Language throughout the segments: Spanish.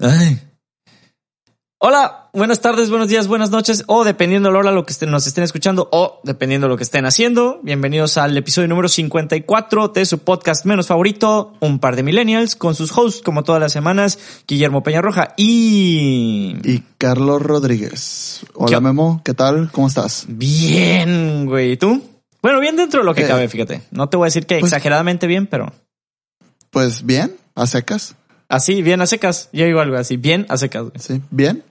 Ay. Hola, buenas tardes, buenos días, buenas noches, o dependiendo de la hora lo que nos estén escuchando, o dependiendo de lo que estén haciendo. Bienvenidos al episodio número 54 de su podcast menos favorito, Un par de millennials, con sus hosts, como todas las semanas, Guillermo Peñarroja y... Y Carlos Rodríguez. Hola ¿Qué- Memo, ¿qué tal? ¿Cómo estás? Bien, güey, ¿y tú? Bueno, bien dentro de lo que Eh, cabe, fíjate. No te voy a decir que pues- exageradamente bien, pero Pues bien, a secas. así, bien a secas. Yo digo algo así, bien a secas, güey. Sí, bien.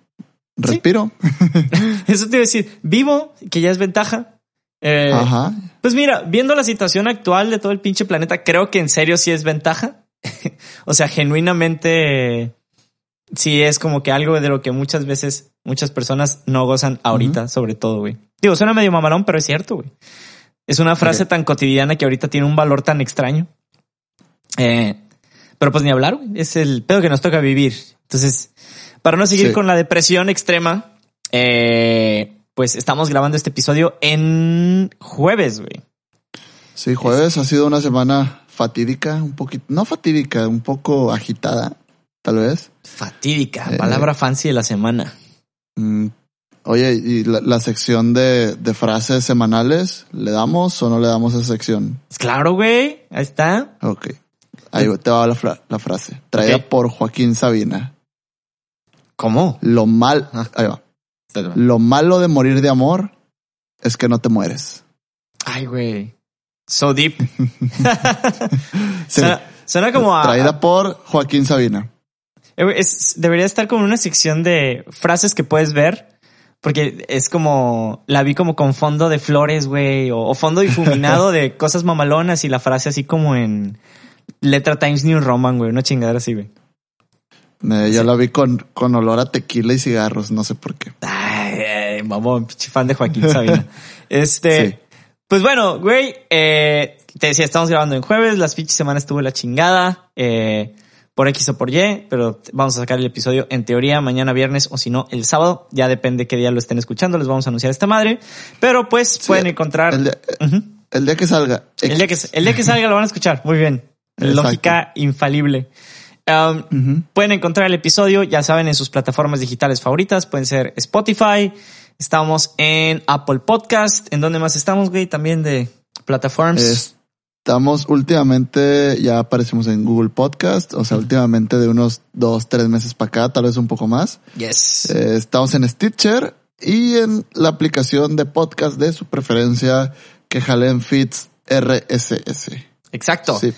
Respiro. Eso te iba a decir, vivo, que ya es ventaja. Eh, Ajá. Pues mira, viendo la situación actual de todo el pinche planeta, creo que en serio sí es ventaja. o sea, genuinamente sí es como que algo de lo que muchas veces muchas personas no gozan ahorita, sobre todo, güey. Digo, suena medio mamalón, pero es cierto, güey. Es una frase tan cotidiana que ahorita tiene un valor tan extraño. Eh, pero pues ni hablar, güey. Es el pedo que nos toca vivir. Entonces, para no seguir Sí. con la depresión extrema, eh, pues estamos grabando este episodio en jueves, güey. Sí, jueves ha sido una semana fatídica, un poquito, no fatídica, un poco agitada, tal vez. Fatídica, Eh. palabra fancy de la semana. Mm, Oye, ¿y la, la sección de, de frases semanales, le damos o no le damos esa sección? Claro, güey. Ahí está. Ok. Ahí te va la, fra- la frase. Traída por Joaquín Sabina. ¿Cómo? Lo mal, Ah. ahí va. Lo malo de morir de amor es que no te mueres. Ay, güey. So deep. Sí. Suena, suena como a. Traída por Joaquín Sabina. Eh, es- debería estar como una sección de frases que puedes ver. Porque es como, la vi como con fondo de flores, güey, o, o fondo difuminado de cosas mamalonas y la frase así como en letra Times New Roman, güey, una chingadera así, güey. Eh, yo la vi con, con olor a tequila y cigarros, no sé por qué. Ay, mamón, fan de Joaquín Sabina. Este, Sí. pues bueno, güey, eh, te decía, estamos grabando en jueves, las pinches semanas estuvo la chingada, eh, por X o por Y, pero vamos a sacar el episodio en teoría mañana viernes o si no el sábado, ya depende qué día lo estén escuchando, les vamos a anunciar esta madre, pero pues pueden encontrar El día, Ujú. el día que salga. el, día que, el día que salga lo van a escuchar, muy bien, Exacto. lógica infalible. Um. Pueden encontrar el episodio, ya saben, en sus plataformas digitales favoritas. Pueden ser Spotify. Estamos en Apple Podcast. ¿En dónde más estamos, güey? También de plataformas. Estamos últimamente, ya aparecimos en Google Podcast, o sea, últimamente de unos dos, tres meses para acá, tal vez un poco más. yes. Eh, estamos en Stitcher y en la aplicación de podcast de su preferencia que jalen Fits RSS. Exacto. Sí.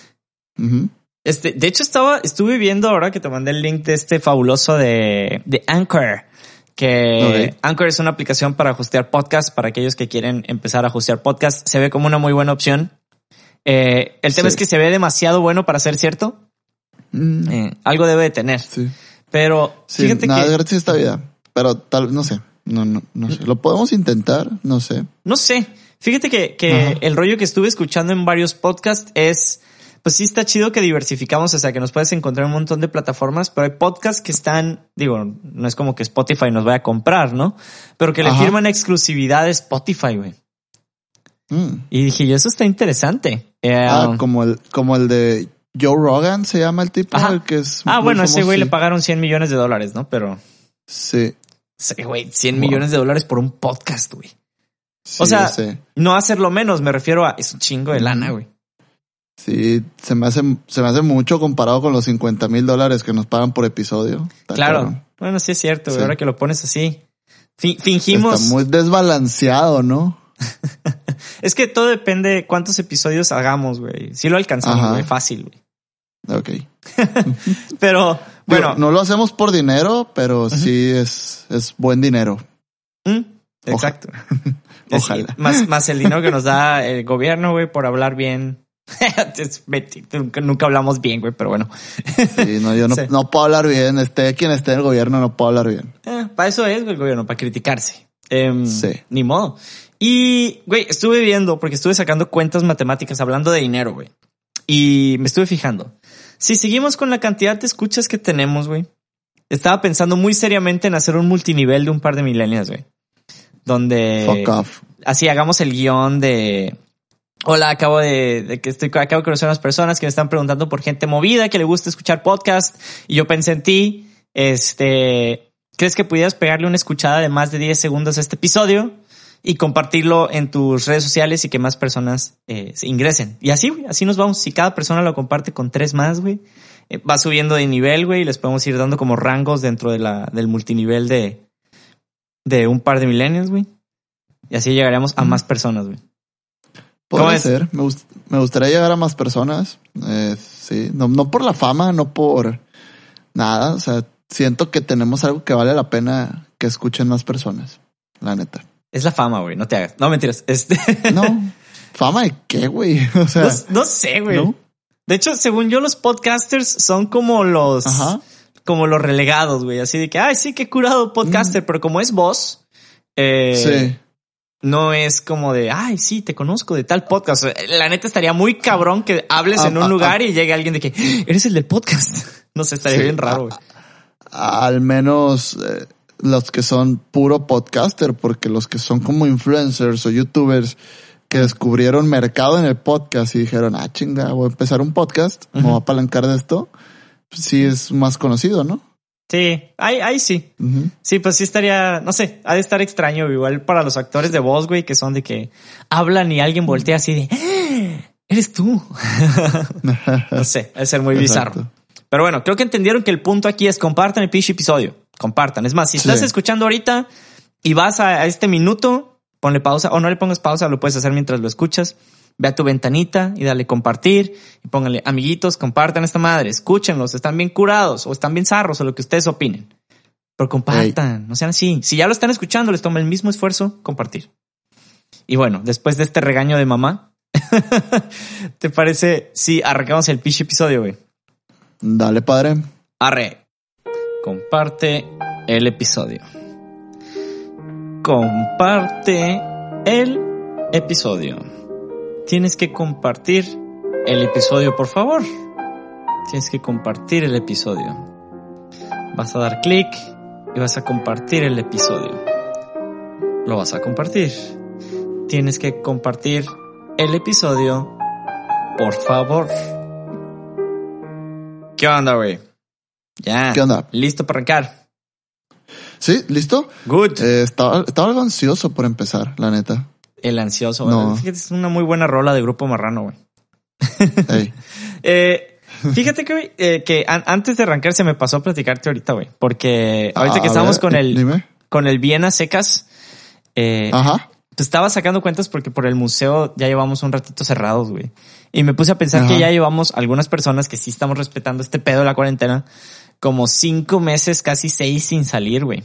Este, de hecho, estaba, estuve viendo ahora que te mandé el link de este fabuloso de, de Anchor. Que. Anchor es una aplicación para hostear podcast para aquellos que quieren empezar a hostear podcast. Se ve como una muy buena opción. Eh, el tema Sí. es que se ve demasiado bueno para ser cierto. Mm, Eh, algo debe de tener. sí. Pero Sí, fíjate nada que gratis esta vida, pero tal, no sé, no, no, no sé. Lo podemos intentar, no sé. no sé. Fíjate que, que el rollo que estuve escuchando en varios podcasts es, pues sí está chido que diversificamos, o sea, que nos puedes encontrar un montón de plataformas, pero hay podcasts que están, digo, no es como que Spotify nos vaya a comprar, ¿no? Pero que le Ajá. firman exclusividad a Spotify, güey. Mm. Y dije yo, eso está interesante. Eh, Ah, como el, como el de Joe Rogan se llama el tipo, el que es. ah, bueno, a ese famoso, güey sí. le pagaron 100 millones de dólares, ¿no? Pero, Sí. sí, güey, 100 Wow. millones de dólares por un podcast, güey. sí, O sea. No hacerlo menos, me refiero a, es un chingo de lana, güey. Sí, se me hace, se me hace mucho comparado con los 50 mil dólares que nos pagan por episodio. Está Claro. cabrón. Bueno, sí es cierto. Sí. Ahora que lo pones así. Fi- fingimos. Está muy desbalanceado, ¿no? Es que todo depende de cuántos episodios hagamos, güey. Si lo alcanzamos, Ajá. güey. Fácil, güey. Ok. Pero, Bueno, no lo hacemos por dinero, pero sí es, es buen dinero. ¿Mm? Exacto. Es- Ojalá. Más, más el dinero que nos da el gobierno, güey, por hablar bien. Nunca, hablamos bien, güey, pero bueno. Sí, no, yo no, Sí. no puedo hablar bien. Esté quien esté en el gobierno, no puedo hablar bien. Eh, para eso es el gobierno, para criticarse. Em, Sí. Ni modo. Y, güey, estuve viendo, porque estuve sacando cuentas matemáticas hablando de dinero, güey. Y me estuve fijando. Si seguimos con la cantidad de escuchas que tenemos, güey, estaba pensando muy seriamente en hacer un multinivel de un par de milenias, güey. Donde Fuck off. así hagamos el guion de Hola, acabo de, de que estoy, acabo de conocer a unas personas que me están preguntando por gente movida, que le gusta escuchar podcast. Y yo pensé en ti. Este, ¿crees que pudieras pegarle una escuchada de más de 10 segundos a este episodio? y compartirlo en tus redes sociales y que más personas eh, se ingresen. Y así, güey, así nos vamos. Si cada persona lo comparte con tres más, güey, eh, va subiendo de nivel, güey, y les podemos ir dando como rangos dentro de la, del multinivel de, de un par de milenios, güey. Y así llegaremos a más personas, güey. Puede ser. Me, me, gustaría llegar a más personas. Eh, sí. No, no por la fama, no por nada. O sea, siento que tenemos algo que vale la pena que escuchen más personas. La neta. Es la fama, güey. No te hagas. No, mentiras. Este... No. ¿Fama de qué, güey? O sea. No, sé, güey. De hecho, según yo, los podcasters son como los. Como los relegados, güey. Así de que, ay, sí, qué curado podcaster. Mm. Pero como es vos. Eh, sí. No es como de, ay, sí, te conozco de tal podcast. La neta estaría muy cabrón que hables en ah, un ah, lugar ah. y llegue alguien de que eres el del podcast. No sé, estaría bien raro. Al menos eh, los que son puro podcaster, porque los que son como influencers o youtubers que descubrieron mercado en el podcast y dijeron, ah, chinga, voy a empezar un podcast, me voy a apalancar de esto, pues sí es más conocido, ¿no? Sí, ahí, ahí sí. Sí, pues sí estaría, no sé, ha de estar extraño, igual para los actores de voz, güey, que son de que hablan y alguien voltea así de, ¡Ah! eres tú. no sé, ha de ser muy bizarro. Pero bueno, creo que entendieron que el punto aquí es compartan el pitch episodio compartan. Es más, si estás escuchando ahorita y vas a, este minuto, ponle pausa o no le pongas pausa, lo puedes hacer mientras lo escuchas. Ve a tu ventanita y dale compartir y póngale amiguitos, compartan esta madre, escúchenlos, están bien curados o están bien zarros o lo que ustedes opinen. Pero compartan, no sean así. Si ya lo están escuchando, les toma el mismo esfuerzo compartir. Y bueno, después de este regaño de mamá, ¿te parece si arrancamos el pitch episodio, güey? Dale, padre. Arre comparte el episodio. Comparte el episodio. Tienes que compartir el episodio, por favor. Tienes que compartir el episodio. Vas a dar clic y vas a compartir el episodio. Lo vas a compartir. Tienes que compartir el episodio, por favor. ¿Qué onda, güey? Ya. ¿Qué onda? Listo para arrancar. Sí, listo. Good. Eh, estaba, estaba algo ansioso por empezar, la neta. El ansioso. No. Fíjate, es una muy buena rola de Grupo Marrano, güey. eh, fíjate que, eh, que antes de arrancar se me pasó a platicarte ahorita, güey. Porque ahorita que estábamos con el, con el Viena Secas, eh, Ajá. Pues estaba sacando cuentas porque por el museo ya llevamos un ratito cerrados, güey. Y me puse a pensar que ya llevamos algunas personas que sí estamos respetando este pedo de la cuarentena como cinco meses, casi seis sin salir, güey.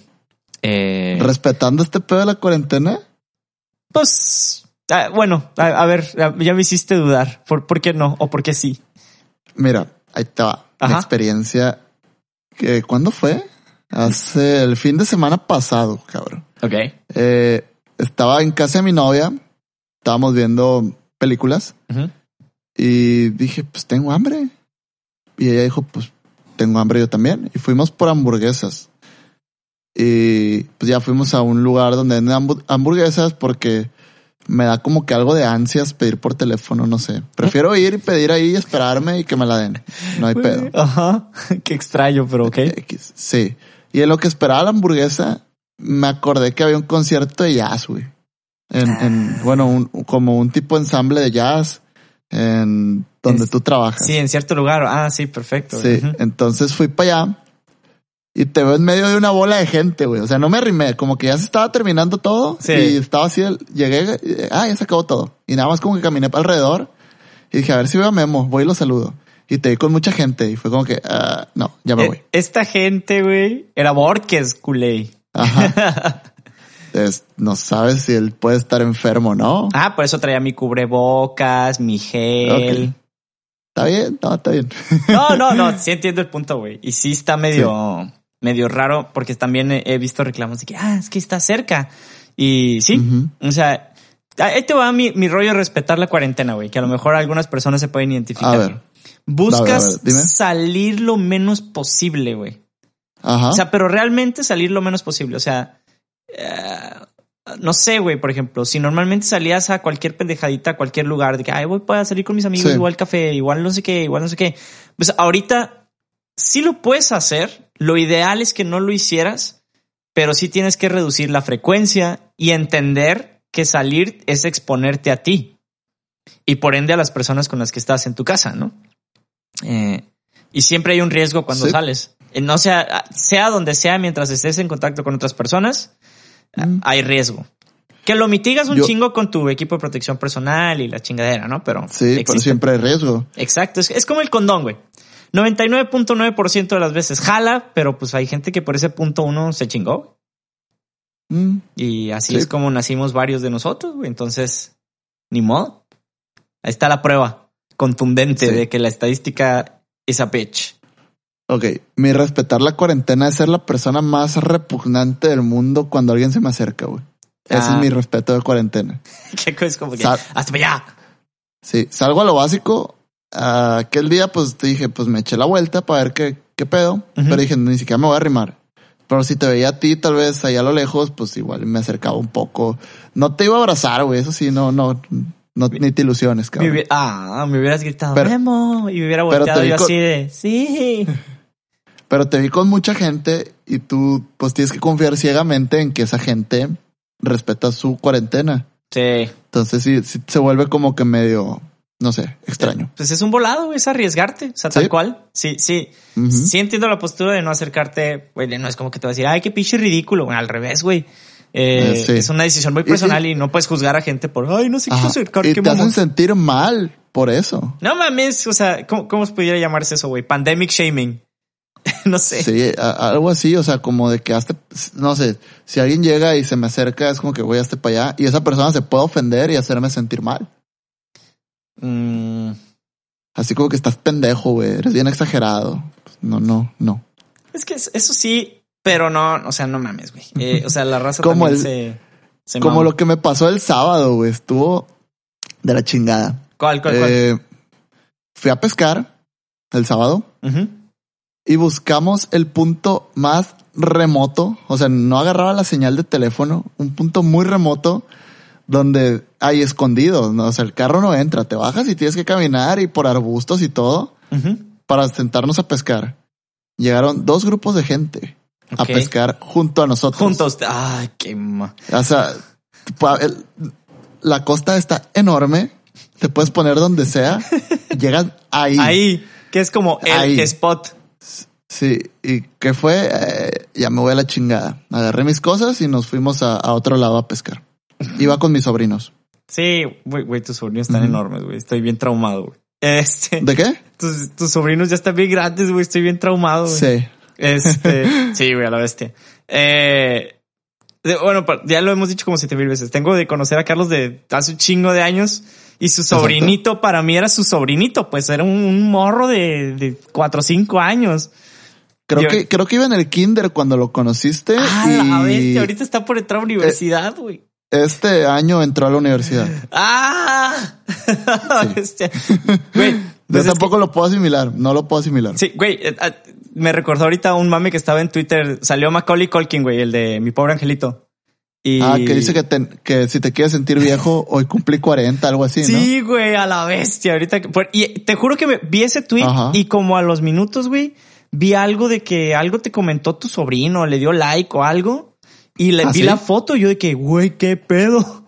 Eh, ¿Respetando este pedo de la cuarentena? Pues, ah, bueno, a, ver, ya me hiciste dudar. ¿Por, ¿Por, qué no? ¿O por qué sí? Mira, ahí está. La experiencia que, ¿cuándo fue? Hace el fin de semana pasado, cabrón. Ok. Eh, estaba en casa de mi novia, estábamos viendo películas y dije, pues tengo hambre. Y ella dijo, pues tengo hambre yo también. Y fuimos por hamburguesas. Y pues ya fuimos a un lugar donde venden hamburguesas porque me da como que algo de ansias pedir por teléfono, no sé. Prefiero ir y pedir ahí, esperarme y que me la den. No hay pedo. Ajá. Qué extraño, pero ok. Sí. Y en lo que esperaba la hamburguesa, me acordé que había un concierto de jazz, güey. En, en, ah. bueno, un, como un tipo de ensamble de jazz en donde tú trabajas. Sí, en cierto lugar. Ah, sí, perfecto. Sí, entonces fui para allá y te veo en medio de una bola de gente, güey. O sea, no me arrimé, como que ya se estaba terminando todo sí. y estaba así, llegué, ah, ya se acabó todo. Y nada más como que caminé para alrededor y dije, a ver si veo a Memo, voy y lo saludo. Y te vi con mucha gente y fue como que, ah, no, ya me e, voy. Esta gente, güey, era Borges, culé. Ajá. no sabes si él puede estar enfermo, ¿no? Ah, por eso traía mi cubrebocas, mi gel. Está bien, no, está bien. No, no, no, sí entiendo el punto, güey. Y sí está medio, medio raro porque también he, visto reclamos de que, ah, es que está cerca. Y sí, o sea, ahí te va mi, mi rollo respetar la cuarentena, güey, que a lo mejor algunas personas se pueden identificar. A ver. Buscas salir lo menos posible, güey. Ajá. O sea, pero realmente salir lo menos posible. O sea, eh, no sé, güey, por ejemplo, si normalmente salías a cualquier pendejadita, a cualquier lugar, de que, ay, voy para salir con mis amigos, igual café, igual no sé qué, igual no sé qué. Pues ahorita sí lo puedes hacer. Lo ideal es que no lo hicieras, pero sí tienes que reducir la frecuencia y entender que salir es exponerte a ti y por ende a las personas con las que estás en tu casa, ¿no? Eh, y siempre hay un riesgo cuando sales. Eh, no sea, sea donde sea, mientras estés en contacto con otras personas, mm. hay riesgo. Que lo mitigas un chingo con tu equipo de protección personal y la chingadera, ¿no? Pero sí, pero siempre hay riesgo. Exacto. Es, como el condón, güey. 99.9% de las veces jala, pero pues hay gente que por ese punto uno se chingó. Mm. Y así es como nacimos varios de nosotros, güey. Entonces, ni modo. Ahí está la prueba contundente de que la estadística es a bitch. Ok, mi respetar la cuarentena es ser la persona más repugnante del mundo cuando alguien se me acerca, güey. Ese es ah. mi respeto de cuarentena. Qué cosa como que hasta allá. Sí, salgo a lo básico. Aquel día, pues te dije, pues me eché la vuelta para ver qué, qué pedo. Pero dije, ni siquiera me voy a arrimar. Pero si te veía a ti, tal vez allá a lo lejos, pues igual me acercaba un poco. No te iba a abrazar, güey. Eso sí, no, no, no, ni te ilusiones, cabrón. ah, me hubieras gritado, Memo, y me hubiera volteado yo así de, sí. Pero te vi con mucha gente y tú, pues tienes que confiar ciegamente en que esa gente respeta su cuarentena. Sí. Entonces sí, se vuelve como que medio, no sé, extraño. Pues es un volado, es arriesgarte, o sea, tal cual. Sí, sí. Sí entiendo la postura de no acercarte, güey, no es como que te vas a decir, ay, qué pinche ridículo, al revés, güey. Eh, eh, es una decisión muy personal y, no puedes juzgar a gente por, ay, no sé qué acercar. Y te hacen sentir mal por eso. No mames, o sea, ¿cómo, cómo se pudiera llamarse eso, güey? Pandemic shaming. no sé. Sí, algo así, o sea, como de que hasta, no sé, si alguien llega y se me acerca, es como que voy hasta para allá y esa persona se puede ofender y hacerme sentir mal. Mm. Así como que estás pendejo, güey, eres bien exagerado. No, no, no. Es que eso sí, pero no, o sea, no mames, güey. Eh, o sea, la raza como también se, Como lo que me pasó el sábado, güey. Estuvo de la chingada. ¿Cuál, cuál, cuál? Eh, fui a pescar el sábado y buscamos el punto más remoto. O sea, no agarraba la señal de teléfono. Un punto muy remoto donde hay escondidos. ¿no? O sea, el carro no entra. Te bajas y tienes que caminar y por arbustos y todo para sentarnos a pescar. Llegaron dos grupos de gente a pescar junto a nosotros. Juntos. Ay, qué ma. O sea, la costa está enorme. Te puedes poner donde sea. Llegan ahí. Ahí, que es como el spot. Sí, y que fue, eh, ya me voy a la chingada. Agarré mis cosas y nos fuimos a, otro lado a pescar. Iba con mis sobrinos. Sí, güey, güey tus sobrinos están enormes, güey. Estoy bien traumado, güey. Este. ¿De qué? Tus, tus sobrinos ya están bien grandes, güey. Estoy bien traumado, güey. Sí. Este, sí, güey, a la bestia. Eh, bueno, ya lo hemos dicho como siete mil veces. Tengo de conocer a Carlos de hace un chingo de años y su sobrinito para mí era su sobrinito, pues era un, morro de, de cuatro o cinco años. Creo que, creo que iba en el kinder cuando lo conociste. Ah, y... la bestia, ahorita está por entrar a universidad, güey. Este año entró a la universidad. Ah, bestia. Güey, yo pues tampoco lo puedo asimilar, no lo puedo asimilar. Sí, güey, eh, ah, me recordó ahorita un mame que estaba en Twitter. Salió Macaulay Culkin, güey, el de mi pobre angelito. Y... Ah, que dice que, que si te quieres sentir viejo, hoy cumplí 40, algo así, sí, güey, a la bestia. Ahorita, y te juro que me, vi ese tweet y como a los minutos, güey, vi algo de que algo te comentó tu sobrino, le dio like o algo. Y le ¿Ah, vi la foto y yo de que, güey, qué pedo.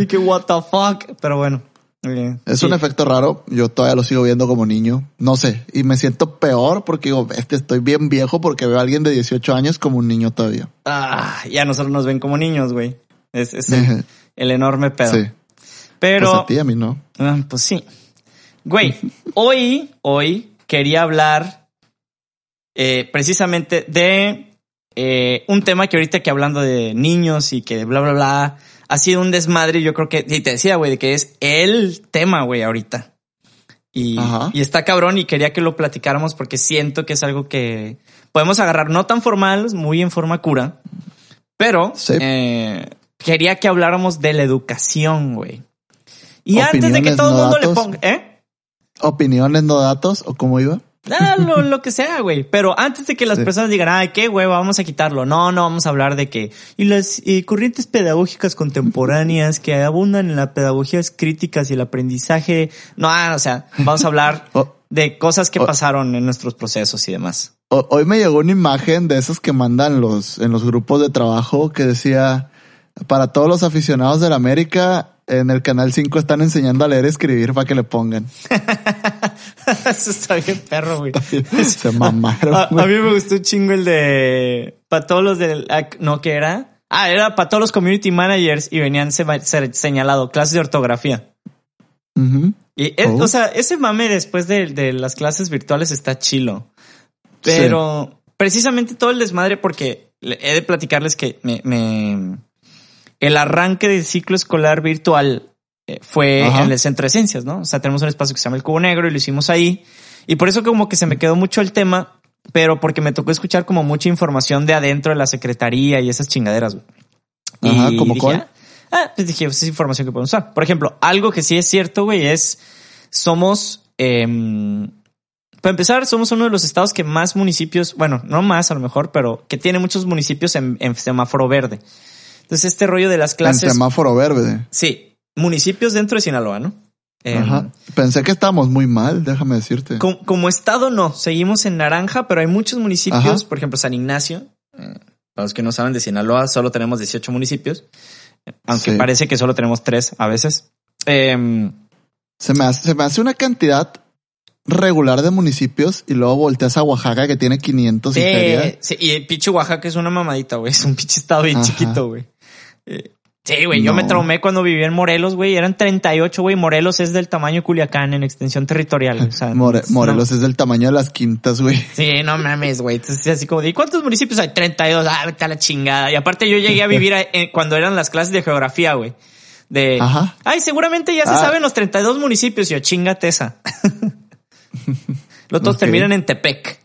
y que, what the fuck. Pero bueno, es un efecto raro. Yo todavía lo sigo viendo como niño. No sé. Y me siento peor porque digo, este estoy bien viejo porque veo a alguien de 18 años como un niño todavía. Ah, ya nosotros nos ven como niños, güey. Es, el, enorme pedo. Sí. Pero. Pues a ti, a mí no. Ah, pues sí. Güey, hoy, hoy quería hablar eh, precisamente de eh, un tema que ahorita que hablando de niños y que bla, bla, bla ha sido un desmadre. Yo creo que, y te decía, güey, de que es el tema, güey, ahorita. Y, y, está cabrón y quería que lo platicáramos porque siento que es algo que podemos agarrar no tan formal, muy en forma cura, pero eh, quería que habláramos de la educación, güey. Y antes de que todo el mundo le ponga, ¿eh? Opiniones, no datos, o cómo iba. Ah, lo, lo, que sea, güey. Pero antes de que las personas digan, ay, qué hueva, vamos a quitarlo. No, no, vamos a hablar de que. Y las corrientes pedagógicas contemporáneas que abundan en las pedagogías críticas y el aprendizaje. No, o sea, vamos a hablar oh. de cosas que oh. pasaron en nuestros procesos y demás. Hoy me llegó una imagen de esos que mandan los, en los grupos de trabajo que decía, para todos los aficionados de la América, en el canal 5 están enseñando a leer y escribir para que le pongan. Eso está bien perro, güey. Se mamaron. A, mí me gustó un chingo el de para todos los del no que era. Ah, era para todos los community managers y venían ser señalado clases de ortografía. Y oh. o sea, ese mame después de, de, las clases virtuales está chilo. Pero precisamente todo el desmadre, porque he de platicarles que me, me el arranque del ciclo escolar virtual eh, fue en el centro de ciencias, ¿no? O sea, tenemos un espacio que se llama el Cubo Negro y lo hicimos ahí. Y por eso como que se me quedó mucho el tema, pero porque me tocó escuchar como mucha información de adentro de la secretaría y esas chingaderas, güey. Ajá, ¿como cuál? Ah, pues dije, pues es información que podemos usar. Por ejemplo, algo que sí es cierto, güey, es somos, eh, para empezar, somos uno de los estados que más municipios, bueno, no más a lo mejor, pero que tiene muchos municipios en, en semáforo verde. Entonces, este rollo de las clases. En semáforo verde. Sí, municipios dentro de Sinaloa, ¿no? Ajá. Pensé que estábamos muy mal, déjame decirte. Como, estado no, seguimos en naranja, pero hay muchos municipios, por ejemplo, San Ignacio. Eh, para los que no saben de Sinaloa, solo tenemos 18 municipios, aunque parece que solo tenemos tres a veces. Em, se, me hace, se me hace una cantidad regular de municipios y luego volteas a Oaxaca que tiene 500 sí, y Sí, y pinche Oaxaca es una mamadita, güey. Es un pinche estado bien chiquito, güey. Sí, güey. Yo me traumé cuando viví en Morelos, güey. Eran 38, güey. Morelos es del tamaño de Culiacán en extensión territorial. O sea, Morelos es del tamaño de las quintas, güey. Sí, no mames, güey. Entonces, así como de, ¿y cuántos municipios hay? 32. Ah, vete a la chingada. Y aparte yo llegué a vivir cuando eran las clases de geografía, güey. De, Ajá. ay, seguramente ya se ah. saben los 32 municipios. Y yo, chingate esa. los dos terminan en Tepec.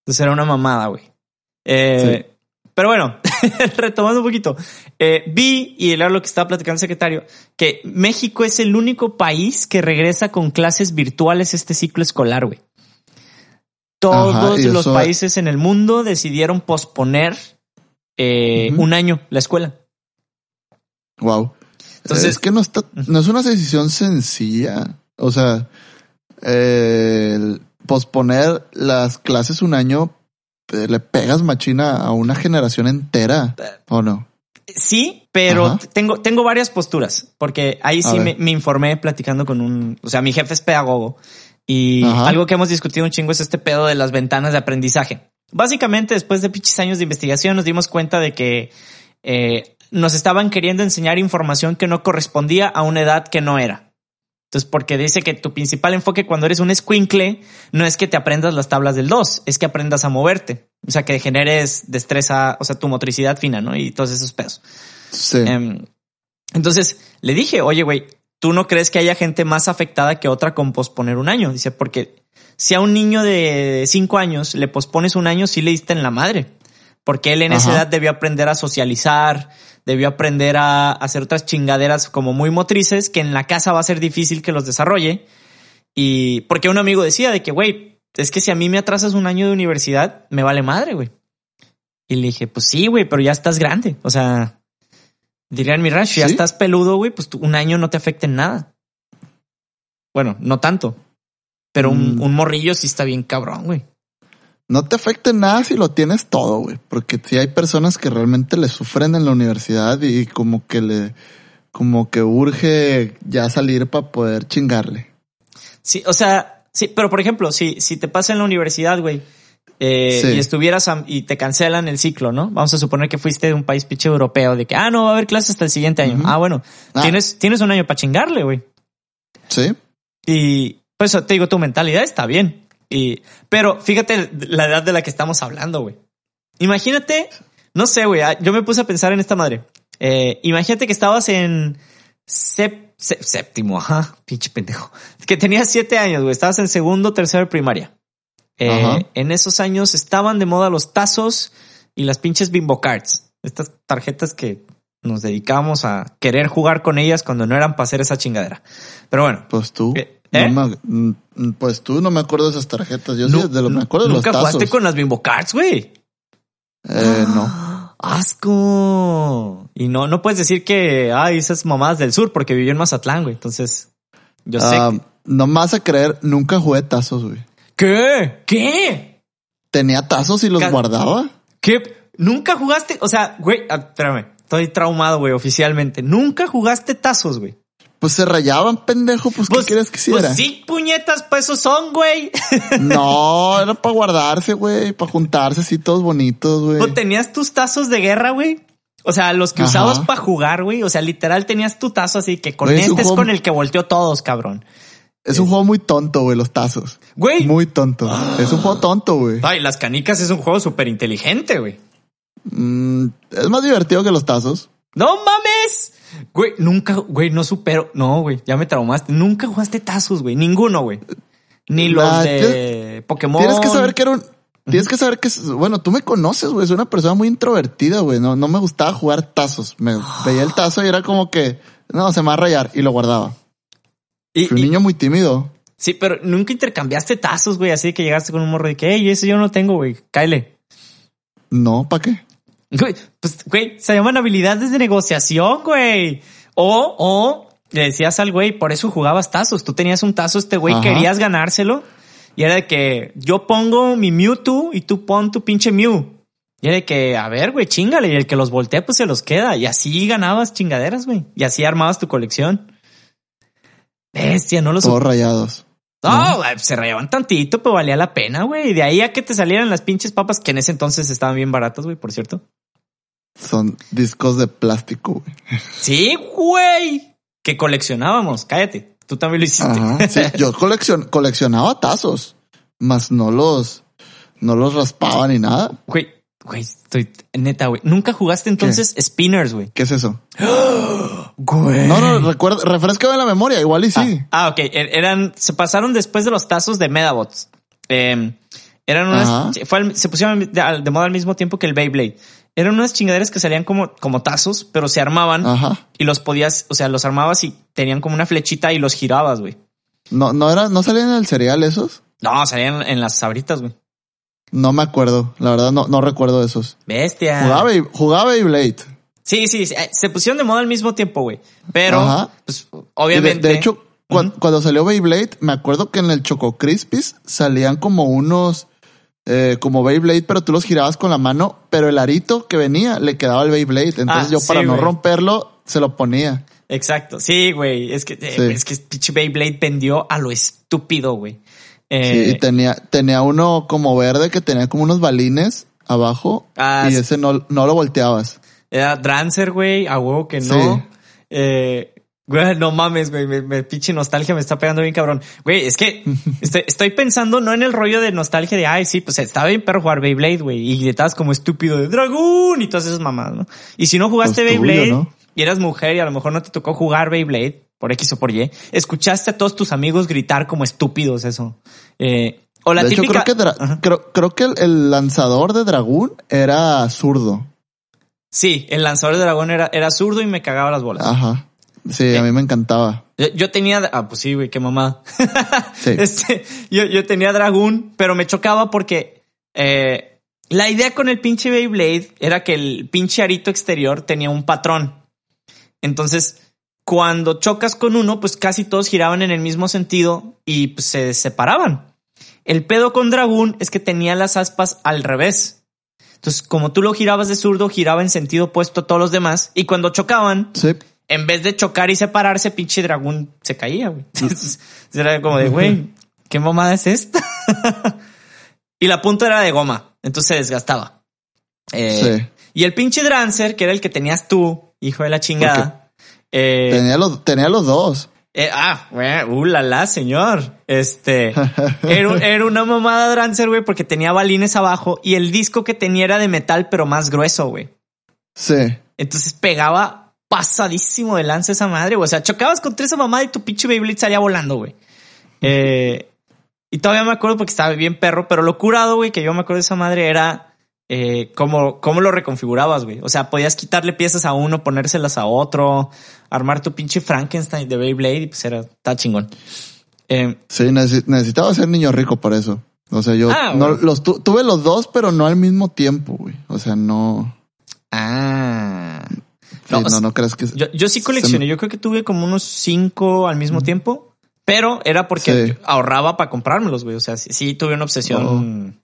Entonces era una mamada, güey. Eh, pero bueno, retomando un poquito, eh, vi, y era lo que estaba platicando el secretario, que México es el único país que regresa con clases virtuales este ciclo escolar, güey. Todos los países en el mundo decidieron posponer eh, un año la escuela. Wow. Entonces, es que no está, no es una decisión sencilla. O sea, posponer las clases un año le pegas machina a una generación entera, ¿o no? Sí, pero tengo, tengo varias posturas, porque ahí sí me, informé platicando con un, o sea, mi jefe es pedagogo y algo que hemos discutido un chingo es este pedo de las ventanas de aprendizaje. Básicamente, después de pichis años de investigación, nos dimos cuenta de que eh, nos estaban queriendo enseñar información que no correspondía a una edad que no era. Entonces, porque dice que tu principal enfoque cuando eres un squinkle no es que te aprendas las tablas del 2, es que aprendas a moverte. O sea, que generes destreza, o sea, tu motricidad fina, ¿no? Y todos esos pedos. Sí. Em, entonces, le dije, oye, güey, ¿tú no crees que haya gente más afectada que otra con posponer un año? Dice, porque si a un niño de 5 años le pospones un año, sí le diste en la madre. Porque él en esa edad debió aprender a socializar, debió aprender a hacer otras chingaderas como muy motrices que en la casa va a ser difícil que los desarrolle. Y porque un amigo decía de que, güey, es que si a mí me atrasas un año de universidad, me vale madre, güey. Y le dije, pues sí, güey, pero ya estás grande. O sea, diría en mi rancho, ya estás peludo, güey, pues un año no te afecta en nada. Bueno, no tanto. Pero un, mm. un morrillo sí está bien cabrón, güey no te afecta nada si lo tienes todo, güey. Porque si hay personas que realmente le sufren en la universidad y como que le, como que urge ya salir para poder chingarle. Sí, o sea, sí, pero por ejemplo, si, si te pasa en la universidad, güey, eh, y estuvieras y te cancelan el ciclo, ¿no? Vamos a suponer que fuiste de un país pinche europeo, de que, ah, no, va a haber clases hasta el siguiente año. Ah, bueno, ah. tienes, tienes un año para chingarle, güey. Sí. Y pues te digo, tu mentalidad está bien. Y, pero fíjate la edad de la que estamos hablando, güey. Imagínate, no sé, güey, ah, yo me puse a pensar en esta madre. Eh, imagínate que estabas en séptimo, ajá, pinche pendejo. Que tenías siete años, güey, estabas en segundo, tercero de primaria. Eh, en esos años estaban de moda los tazos y las pinches bimbo cards. Estas tarjetas que nos dedicamos a querer jugar con ellas cuando no eran para hacer esa chingadera. Pero bueno. Pues tú. Eh, ¿Eh? No me- mm, pues tú no me acuerdo de esas tarjetas. Yo sí, de lo, me acuerdo de los Nunca tazos. jugaste con las Bimbo Cards, güey. Eh, no. Asco. Y no, no puedes decir que, ay, esas mamadas del sur, porque vivió en Mazatlán, güey. Entonces, yo sé. Ah, que- no me vas a creer, nunca jugué tazos, güey. ¿Qué? ¿Qué? Tenía tazos y los guardaba. ¿Qué? ¿Nunca jugaste? O sea, güey, ah, espérame. Estoy traumado, güey, oficialmente. Nunca jugaste tazos, güey. Pues se rayaban, pendejo. Pues, ¿qué quieres que hiciera? Pues sí, puñetas, pues esos son, güey. No, era para guardarse, güey. Para juntarse así todos bonitos, güey. ¿O tenías tus tazos de guerra, güey? O sea, los que Ajá. usabas para jugar, güey. O sea, literal tenías tu tazo así que con es este es con el que volteó todos, cabrón. Es un juego muy tonto, güey, los tazos. Güey. Muy tonto. Es un juego tonto, güey. Ay, las canicas es un juego súper inteligente, güey. Mm, es más divertido que los tazos. ¡No mames! Güey, nunca, güey, no supero. No, güey, ya me traumaste. Nunca jugaste tazos, güey. Ninguno, güey. Ni los Nah, de Pokémon. Tienes que saber que era un... Tienes que saber que bueno, tú me conoces, güey, soy una persona muy introvertida, güey, no, no me gustaba jugar tazos, me veía el tazo y era como que, no, se me va a rayar y lo guardaba. Y- Fui un y- niño muy tímido. sí, pero nunca intercambiaste tazos, güey. Así que llegaste con un morro de que, hey, ese yo no tengo, güey. Cáele. No, ¿para qué? Güey, pues, güey, se llaman habilidades de negociación, güey. O, o le decías al güey, por eso jugabas tazos. Tú tenías un tazo, este güey Ajá. querías ganárselo. Y era de que yo pongo mi Mewtwo y tú pon tu pinche Mew. Y era de que, a ver, güey, chingale. Y el que los voltea, pues se los queda. Y así ganabas chingaderas, güey. Y así armabas tu colección. Bestia, no lo Todos rayados. No, güey, se rayaban tantito, pero valía la pena, güey. Y de ahí a que te salieran las pinches papas, que en ese entonces estaban bien baratas, güey, por cierto. Son discos de plástico, güey. Sí, güey. Que coleccionábamos. Cállate. Tú también lo hiciste. Ajá. Sí, yo coleccion, coleccionaba tazos, más no los, no los raspaba ni nada. Güey, güey, estoy neta, güey. Nunca jugaste entonces spinners, güey. ¿Qué es eso? Güey. No, no, recuerda, refrescame la memoria, igual y sí. Ah, ok. Er- Eran, se pasaron después de los tazos de Medabots. Eh, eran unas, fue se pusieron de moda al mismo tiempo que el Beyblade. Eran unas chingaderas que salían como, como tazos, pero se armaban Ajá. y los podías, o sea, los armabas y tenían como una flechita y los girabas, güey. No, no era, no salían en el cereal esos. No, salían en las sabritas, güey. No me acuerdo, la verdad no, no recuerdo esos. Bestia. Jugaba, jugaba Beyblade. Sí, sí, sí, eh, se pusieron de moda al mismo tiempo, güey. Pero, Ajá. pues, de- obviamente. De, hecho, cuan- cuando salió Beyblade, me acuerdo que en el Choco Crispies salían como unos, eh, como Beyblade, pero tú los girabas con la mano, pero el arito que venía le quedaba el Beyblade. Entonces Ah, yo sí, para no romperlo, se lo ponía. Exacto. Sí, güey. Es que, eh, Sí. es que pinche Beyblade vendió a lo estúpido, güey. Sí, Eh, y tenía, tenía uno como verde que tenía como unos balines abajo Ah, y ese no, no lo volteabas. Era Drancer, güey. A huevo que no. Sí. Eh, güey, no mames, güey. Me, me- pinche nostalgia me está pegando bien cabrón. Güey, es que estoy, estoy pensando no en el rollo de nostalgia de, ay, sí, pues estaba bien perro jugar Beyblade, güey. Y gritabas como estúpido de dragón y todas esas mamadas, ¿no? Y si no jugaste Pues tuyo, Beyblade ¿no? y eras mujer y a lo mejor no te tocó jugar Beyblade por X o por Y, escuchaste a todos tus amigos gritar como estúpidos eso. Eh, o la de hecho, típica. creo que, creo, creo que el, el lanzador de dragón era zurdo. Sí, el lanzador de dragón era, era zurdo y me cagaba las bolas. Ajá. Sí, a mí me encantaba. Yo, yo tenía, ah, pues sí, güey, qué mamá. Sí. Este, yo, yo tenía dragón, pero me chocaba porque eh, la idea con el pinche Beyblade era que el pinche arito exterior tenía un patrón. Entonces, cuando chocas con uno, pues casi todos giraban en el mismo sentido y pues, se separaban. El pedo con dragón es que tenía las aspas al revés. Entonces, como tú lo girabas de zurdo, giraba en sentido opuesto a todos los demás. Y cuando chocaban, Sí. En vez de chocar y separarse, pinche dragón se caía, güey. Era como de, güey, ¿qué mamada es esta? y la punta era de goma, entonces se desgastaba. Eh, Sí. Y el pinche Drancer, que era el que tenías tú, hijo de la chingada. eh, Tenía los, tenía los dos. eh, ah, güey, uh, la, la, señor. Este era, era una mamada Drancer, güey, porque tenía balines abajo y el disco que tenía era de metal, pero más grueso, güey. Sí. Entonces pegaba pasadísimo de lanza esa madre, güey. O sea, chocabas contra esa mamada y tu pinche Beyblade salía volando, güey. Eh, y todavía me acuerdo porque estaba bien perro, pero lo curado, güey, que yo me acuerdo de esa madre era eh, cómo, cómo lo reconfigurabas, güey. O sea, podías quitarle piezas a uno, ponérselas a otro, armar tu pinche Frankenstein de Beyblade y pues era, está chingón. Eh, Sí, necesi- necesitaba ser niño rico para eso. O sea, yo Ah, no, bueno. los tu- tuve los dos, pero no al mismo tiempo, güey. O sea, no. ah. Sí, No, no, sea, no, crees que. Yo, yo sí coleccioné, yo creo que tuve como unos cinco al mismo tiempo, pero era porque Sí. ahorraba para comprármelos, güey. O sea, sí, sí tuve una obsesión